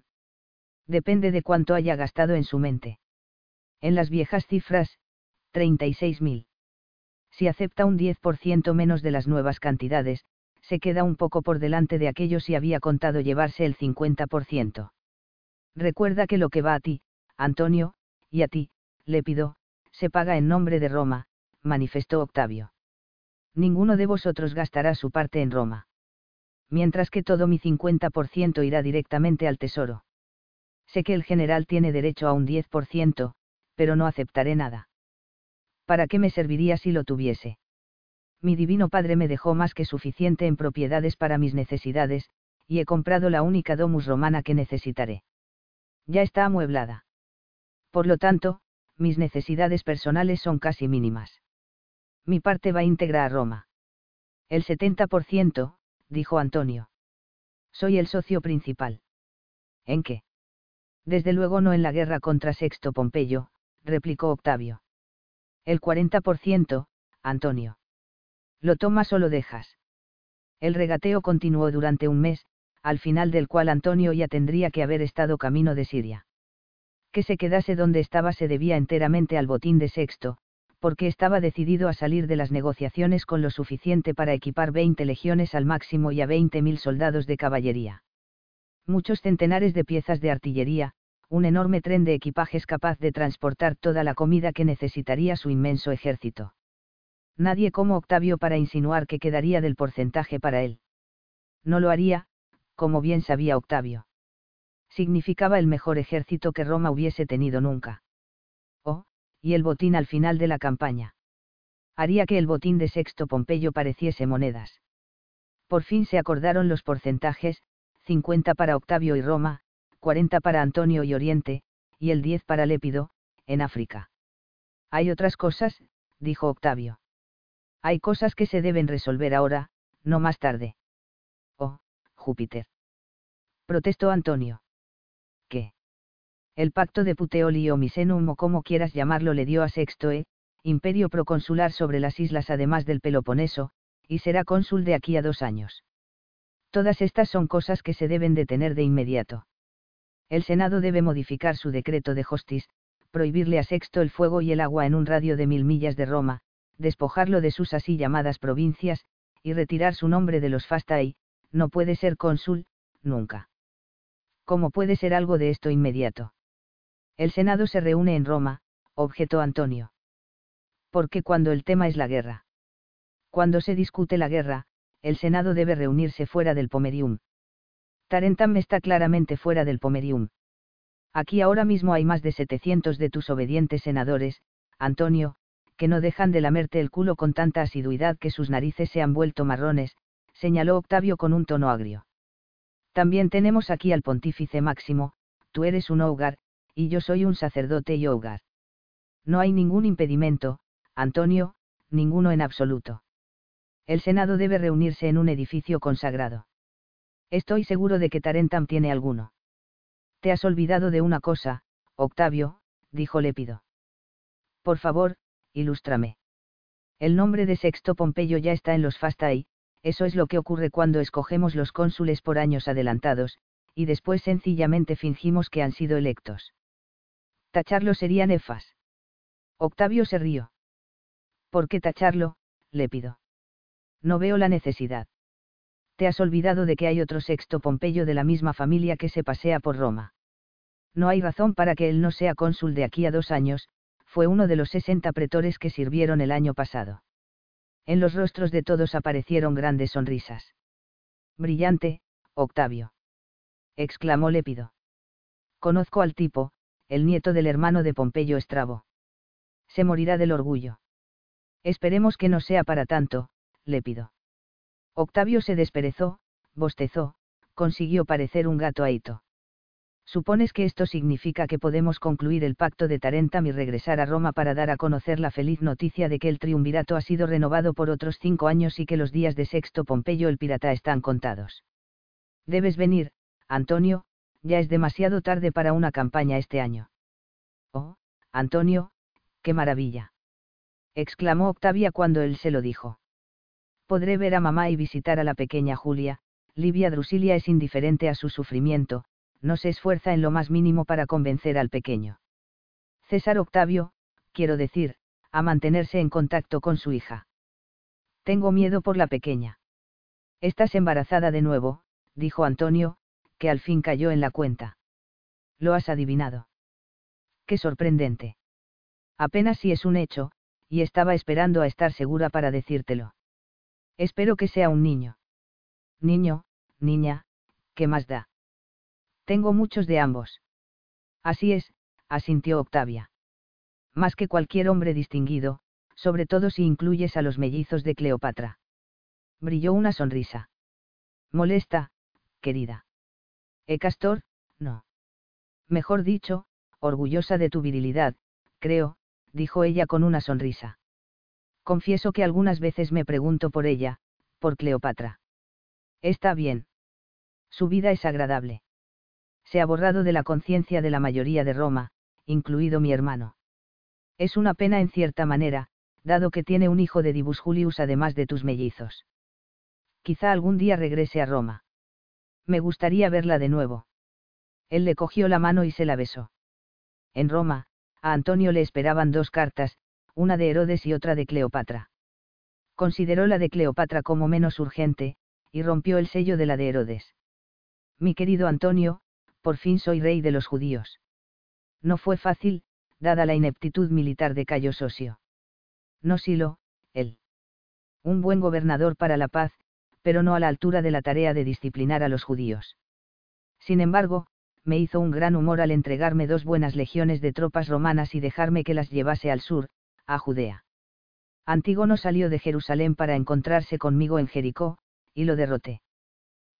Depende de cuánto haya gastado en su mente. En las viejas cifras, 36.000. Si acepta un 10% menos de las nuevas cantidades, se queda un poco por delante de aquellos si había contado llevarse el 50%. Recuerda que lo que va a ti, Antonio, y a ti, Lépido, se paga en nombre de Roma, manifestó Octavio. Ninguno de vosotros gastará su parte en Roma mientras que todo mi 50% irá directamente al tesoro. Sé que el general tiene derecho a un 10%, pero no aceptaré nada. ¿Para qué me serviría si lo tuviese? Mi divino padre me dejó más que suficiente en propiedades para mis necesidades, y he comprado la única domus romana que necesitaré. Ya está amueblada. Por lo tanto, mis necesidades personales son casi mínimas. Mi parte va íntegra a Roma. El 70%, dijo Antonio. Soy el socio principal. ¿En qué? Desde luego no en la guerra contra Sexto Pompeyo, replicó Octavio. El 40%, Antonio. ¿Lo tomas o lo dejas? El regateo continuó durante un mes, al final del cual Antonio ya tendría que haber estado camino de Siria. Que se quedase donde estaba se debía enteramente al botín de Sexto, porque estaba decidido a salir de las negociaciones con lo suficiente para equipar 20 legiones al máximo y a 20.000 soldados de caballería. Muchos centenares de piezas de artillería, un enorme tren de equipajes capaz de transportar toda la comida que necesitaría su inmenso ejército. Nadie como Octavio para insinuar que quedaría del porcentaje para él. No lo haría, como bien sabía Octavio. Significaba el mejor ejército que Roma hubiese tenido nunca y el botín al final de la campaña. Haría que el botín de Sexto Pompeyo pareciese monedas. Por fin se acordaron los porcentajes, 50 para Octavio y Roma, 40 para Antonio y Oriente, y el 10 para Lépido, en África. Hay otras cosas, dijo Octavio. Hay cosas que se deben resolver ahora, no más tarde. Oh, Júpiter. Protestó Antonio. El pacto de Puteoli o Misenum o como quieras llamarlo le dio a Sextoe, imperio proconsular sobre las islas además del Peloponeso, y será cónsul de aquí a dos años. Todas estas son cosas que se deben detener de inmediato. El Senado debe modificar su decreto de Hostis, prohibirle a Sexto el fuego y el agua en un radio de mil millas de Roma, despojarlo de sus así llamadas provincias, y retirar su nombre de los Fastai, no puede ser cónsul, nunca. ¿Cómo puede ser algo de esto inmediato? El Senado se reúne en Roma, objetó Antonio. Porque cuando el tema es la guerra. Cuando se discute la guerra, el Senado debe reunirse fuera del Pomerium. Tarentam está claramente fuera del Pomerium. Aquí ahora mismo hay más de 700 de tus obedientes senadores, Antonio, que no dejan de lamerte el culo con tanta asiduidad que sus narices se han vuelto marrones, señaló Octavio con un tono agrio. También tenemos aquí al pontífice máximo, tú eres un hogar, y yo soy un sacerdote y hogar. No hay ningún impedimento, Antonio, ninguno en absoluto. El Senado debe reunirse en un edificio consagrado. Estoy seguro de que Tarentam tiene alguno. Te has olvidado de una cosa, Octavio, dijo Lépido. Por favor, ilústrame. El nombre de Sexto Pompeyo ya está en los Fastai, eso es lo que ocurre cuando escogemos los cónsules por años adelantados, y después sencillamente fingimos que han sido electos. Tacharlo sería nefas. Octavio se rió. ¿Por qué tacharlo, Lépido? No veo la necesidad. Te has olvidado de que hay otro sexto Pompeyo de la misma familia que se pasea por Roma. No hay razón para que él no sea cónsul de aquí a dos años, fue uno de los sesenta pretores que sirvieron el año pasado. En los rostros de todos aparecieron grandes sonrisas. Brillante, Octavio. exclamó Lépido. Conozco al tipo, el nieto del hermano de Pompeyo Estrabo. Se morirá del orgullo. Esperemos que no sea para tanto, Lépido. Octavio se desperezó, bostezó, consiguió parecer un gato aito. ¿Supones que esto significa que podemos concluir el pacto de Tarentam y regresar a Roma para dar a conocer la feliz noticia de que el triunvirato ha sido renovado por otros cinco años y que los días de Sexto Pompeyo el pirata están contados? Debes venir, Antonio, ya es demasiado tarde para una campaña este año. Oh, Antonio, qué maravilla. exclamó Octavia cuando él se lo dijo podré ver a mamá y visitar a la pequeña Julia, Livia Drusilia es indiferente a su sufrimiento, no se esfuerza en lo más mínimo para convencer al pequeño. César Octavio, quiero decir, a mantenerse en contacto con su hija. Tengo miedo por la pequeña. Estás embarazada de nuevo, dijo Antonio, que al fin cayó en la cuenta. Lo has adivinado. Qué sorprendente. Apenas si es un hecho, y estaba esperando a estar segura para decírtelo. Espero que sea un niño. Niño, niña, ¿qué más da? Tengo muchos de ambos. Así es, asintió Octavia. Más que cualquier hombre distinguido, sobre todo si incluyes a los mellizos de Cleopatra. Brilló una sonrisa. Molesta, querida. ¿E Castor? No. Mejor dicho, orgullosa de tu virilidad, creo, dijo ella con una sonrisa confieso que algunas veces me pregunto por ella, por Cleopatra. Está bien. Su vida es agradable. Se ha borrado de la conciencia de la mayoría de Roma, incluido mi hermano. Es una pena en cierta manera, dado que tiene un hijo de Dibus Julius además de tus mellizos. Quizá algún día regrese a Roma. Me gustaría verla de nuevo. Él le cogió la mano y se la besó. En Roma, a Antonio le esperaban dos cartas, una de Herodes y otra de Cleopatra. Consideró la de Cleopatra como menos urgente, y rompió el sello de la de Herodes. Mi querido Antonio, por fin soy rey de los judíos. No fue fácil, dada la ineptitud militar de Cayo Sosio. No Silo, él. Un buen gobernador para la paz, pero no a la altura de la tarea de disciplinar a los judíos. Sin embargo, me hizo un gran humor al entregarme dos buenas legiones de tropas romanas y dejarme que las llevase al sur, a Judea. Antígono salió de Jerusalén para encontrarse conmigo en Jericó, y lo derroté.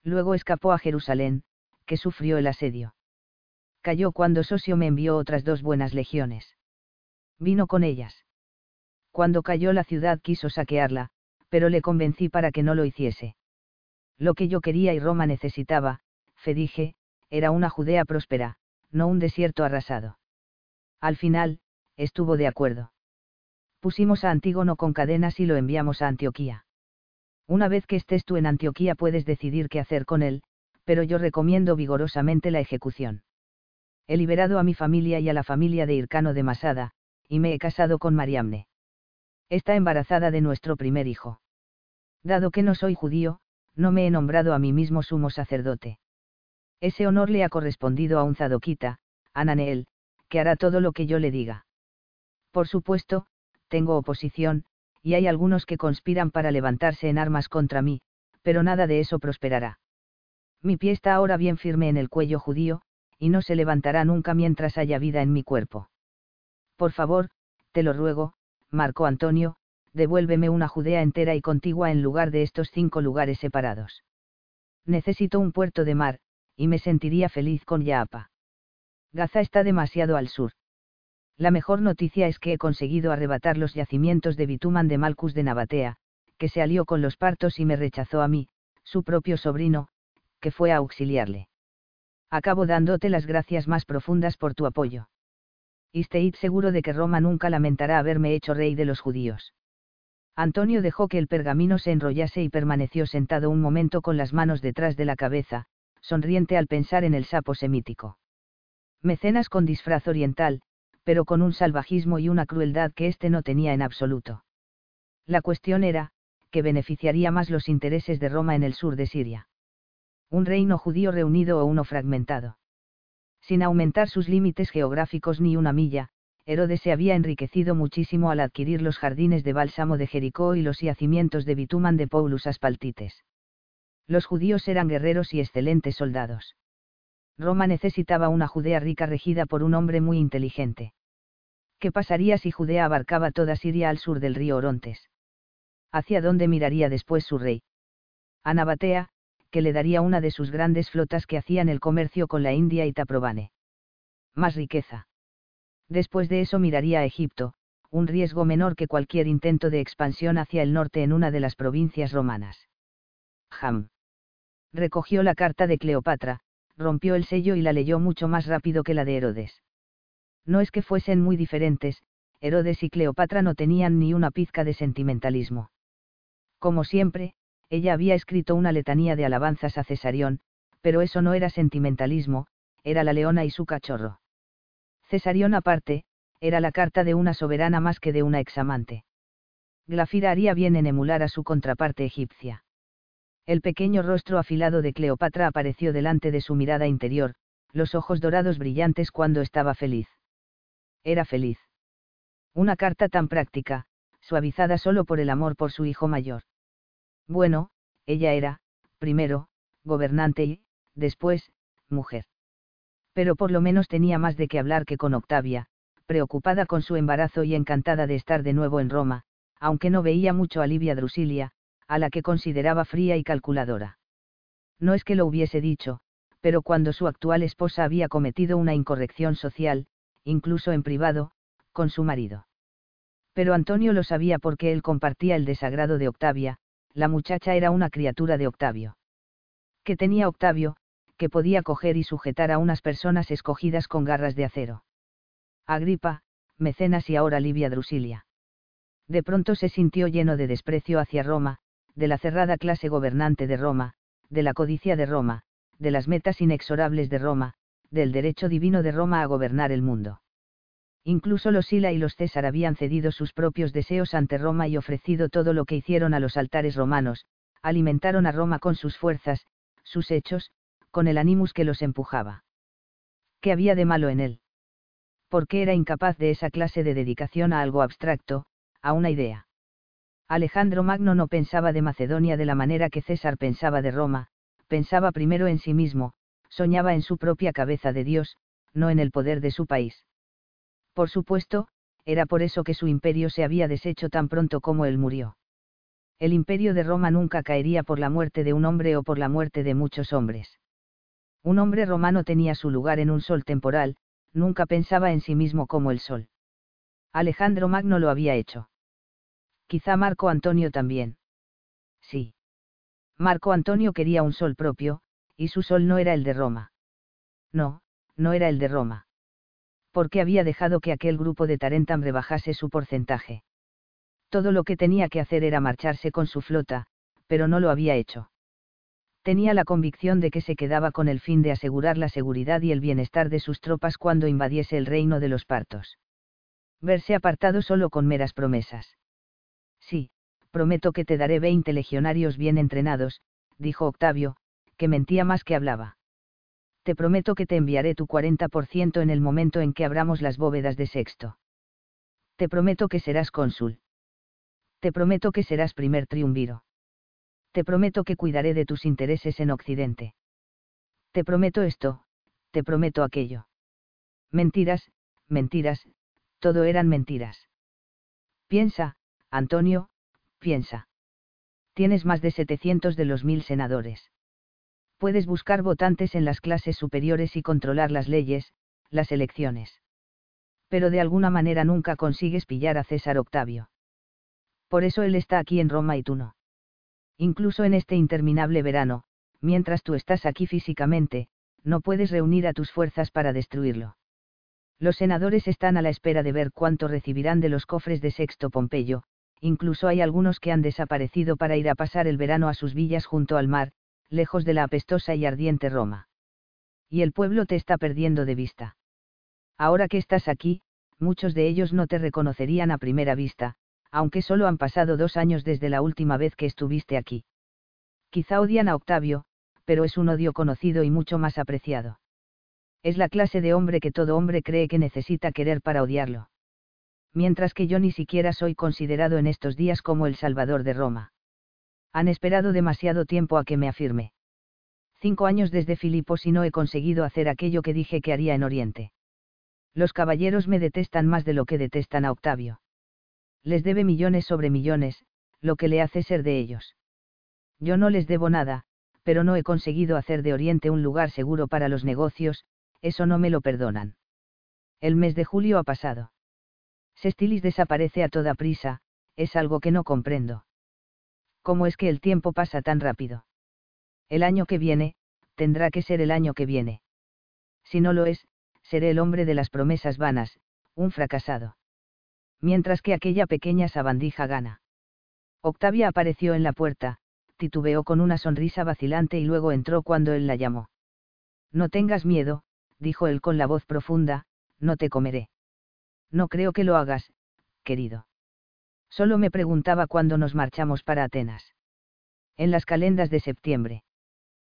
Luego escapó a Jerusalén, que sufrió el asedio. Cayó cuando Sosio me envió otras dos buenas legiones. Vino con ellas. Cuando cayó la ciudad quiso saquearla, pero le convencí para que no lo hiciese. Lo que yo quería y Roma necesitaba, fe dije, era una Judea próspera, no un desierto arrasado. Al final, estuvo de acuerdo pusimos a Antígono con cadenas y lo enviamos a Antioquía. Una vez que estés tú en Antioquía puedes decidir qué hacer con él, pero yo recomiendo vigorosamente la ejecución. He liberado a mi familia y a la familia de Hircano de Masada, y me he casado con Mariamne. Está embarazada de nuestro primer hijo. Dado que no soy judío, no me he nombrado a mí mismo sumo sacerdote. Ese honor le ha correspondido a un zadoquita, Ananeel, que hará todo lo que yo le diga. Por supuesto, tengo oposición, y hay algunos que conspiran para levantarse en armas contra mí, pero nada de eso prosperará. Mi pie está ahora bien firme en el cuello judío, y no se levantará nunca mientras haya vida en mi cuerpo. Por favor, te lo ruego, Marco Antonio, devuélveme una Judea entera y contigua en lugar de estos cinco lugares separados. Necesito un puerto de mar, y me sentiría feliz con Yaapa. Gaza está demasiado al sur. La mejor noticia es que he conseguido arrebatar los yacimientos de bituman de Malcus de Nabatea, que se alió con los partos y me rechazó a mí, su propio sobrino, que fue a auxiliarle. Acabo dándote las gracias más profundas por tu apoyo. Isteid seguro de que Roma nunca lamentará haberme hecho rey de los judíos. Antonio dejó que el pergamino se enrollase y permaneció sentado un momento con las manos detrás de la cabeza, sonriente al pensar en el sapo semítico. Mecenas con disfraz oriental, pero con un salvajismo y una crueldad que éste no tenía en absoluto. La cuestión era, que beneficiaría más los intereses de Roma en el sur de Siria un reino judío reunido o uno fragmentado. Sin aumentar sus límites geográficos ni una milla, Herodes se había enriquecido muchísimo al adquirir los jardines de bálsamo de Jericó y los yacimientos de bituman de Paulus Aspaltites. Los judíos eran guerreros y excelentes soldados. Roma necesitaba una Judea rica regida por un hombre muy inteligente. ¿Qué pasaría si Judea abarcaba toda Siria al sur del río Orontes? ¿Hacia dónde miraría después su rey? Anabatea, que le daría una de sus grandes flotas que hacían el comercio con la India y Taprobane. Más riqueza. Después de eso miraría a Egipto, un riesgo menor que cualquier intento de expansión hacia el norte en una de las provincias romanas. Ham. Recogió la carta de Cleopatra, rompió el sello y la leyó mucho más rápido que la de Herodes. No es que fuesen muy diferentes, Herodes y Cleopatra no tenían ni una pizca de sentimentalismo. Como siempre, ella había escrito una letanía de alabanzas a Cesarión, pero eso no era sentimentalismo, era la leona y su cachorro. Cesarión aparte, era la carta de una soberana más que de una examante. Glafira haría bien en emular a su contraparte egipcia. El pequeño rostro afilado de Cleopatra apareció delante de su mirada interior, los ojos dorados brillantes cuando estaba feliz. Era feliz. Una carta tan práctica, suavizada solo por el amor por su hijo mayor. Bueno, ella era, primero, gobernante y, después, mujer. Pero por lo menos tenía más de qué hablar que con Octavia, preocupada con su embarazo y encantada de estar de nuevo en Roma, aunque no veía mucho a Livia Drusilia, a la que consideraba fría y calculadora. No es que lo hubiese dicho, pero cuando su actual esposa había cometido una incorrección social, incluso en privado, con su marido. Pero Antonio lo sabía porque él compartía el desagrado de Octavia, la muchacha era una criatura de Octavio. Que tenía Octavio, que podía coger y sujetar a unas personas escogidas con garras de acero. Agripa, Mecenas y ahora Livia Drusilia. De pronto se sintió lleno de desprecio hacia Roma, de la cerrada clase gobernante de Roma, de la codicia de Roma, de las metas inexorables de Roma, del derecho divino de Roma a gobernar el mundo. Incluso los Sila y los César habían cedido sus propios deseos ante Roma y ofrecido todo lo que hicieron a los altares romanos, alimentaron a Roma con sus fuerzas, sus hechos, con el animus que los empujaba. ¿Qué había de malo en él? ¿Por qué era incapaz de esa clase de dedicación a algo abstracto, a una idea? Alejandro Magno no pensaba de Macedonia de la manera que César pensaba de Roma, pensaba primero en sí mismo, soñaba en su propia cabeza de Dios, no en el poder de su país. Por supuesto, era por eso que su imperio se había deshecho tan pronto como él murió. El imperio de Roma nunca caería por la muerte de un hombre o por la muerte de muchos hombres. Un hombre romano tenía su lugar en un sol temporal, nunca pensaba en sí mismo como el sol. Alejandro Magno lo había hecho. Quizá Marco Antonio también. Sí. Marco Antonio quería un sol propio, y su sol no era el de Roma. No, no era el de Roma porque había dejado que aquel grupo de Tarentam rebajase su porcentaje. Todo lo que tenía que hacer era marcharse con su flota, pero no lo había hecho. Tenía la convicción de que se quedaba con el fin de asegurar la seguridad y el bienestar de sus tropas cuando invadiese el reino de los partos. Verse apartado solo con meras promesas. Sí, prometo que te daré veinte legionarios bien entrenados, dijo Octavio, que mentía más que hablaba. Te prometo que te enviaré tu 40% en el momento en que abramos las bóvedas de sexto. Te prometo que serás cónsul. Te prometo que serás primer triunviro. Te prometo que cuidaré de tus intereses en Occidente. Te prometo esto, te prometo aquello. Mentiras, mentiras, todo eran mentiras. Piensa, Antonio, piensa. Tienes más de 700 de los mil senadores. Puedes buscar votantes en las clases superiores y controlar las leyes, las elecciones. Pero de alguna manera nunca consigues pillar a César Octavio. Por eso él está aquí en Roma y tú no. Incluso en este interminable verano, mientras tú estás aquí físicamente, no puedes reunir a tus fuerzas para destruirlo. Los senadores están a la espera de ver cuánto recibirán de los cofres de Sexto Pompeyo, incluso hay algunos que han desaparecido para ir a pasar el verano a sus villas junto al mar, lejos de la apestosa y ardiente Roma. Y el pueblo te está perdiendo de vista. Ahora que estás aquí, muchos de ellos no te reconocerían a primera vista, aunque solo han pasado dos años desde la última vez que estuviste aquí. Quizá odian a Octavio, pero es un odio conocido y mucho más apreciado es la clase de hombre que todo hombre cree que necesita querer para odiarlo. Mientras que yo ni siquiera soy considerado en estos días como el Salvador de Roma. Han esperado demasiado tiempo a que me afirme. Cinco años desde Filipos y no he conseguido hacer aquello que dije que haría en Oriente. Los caballeros me detestan más de lo que detestan a Octavio. Les debe millones sobre millones, lo que le hace ser de ellos. Yo no les debo nada, pero no he conseguido hacer de Oriente un lugar seguro para los negocios, eso no me lo perdonan. El mes de julio ha pasado. Sestilis desaparece a toda prisa, es algo que no comprendo. ¿Cómo es que el tiempo pasa tan rápido? El año que viene, tendrá que ser el año que viene. Si no lo es, seré el hombre de las promesas vanas, un fracasado. Mientras que aquella pequeña sabandija gana. Octavia apareció en la puerta, titubeó con una sonrisa vacilante y luego entró cuando él la llamó. No tengas miedo, dijo él con la voz profunda, no te comeré. No creo que lo hagas, querido. Solo me preguntaba cuándo nos marchamos para Atenas. En las calendas de septiembre.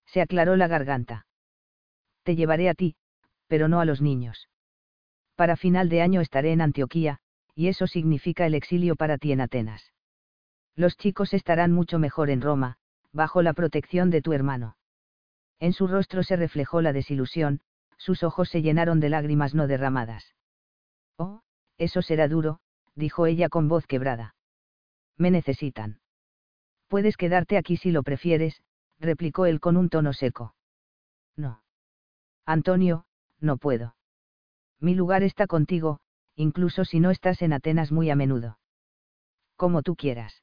Se aclaró la garganta. Te llevaré a ti, pero no a los niños. Para final de año estaré en Antioquía, y eso significa el exilio para ti en Atenas. Los chicos estarán mucho mejor en Roma, bajo la protección de tu hermano. En su rostro se reflejó la desilusión, sus ojos se llenaron de lágrimas no derramadas. Oh, eso será duro, dijo ella con voz quebrada. Me necesitan. Puedes quedarte aquí si lo prefieres, replicó él con un tono seco. No. Antonio, no puedo. Mi lugar está contigo, incluso si no estás en Atenas muy a menudo. Como tú quieras.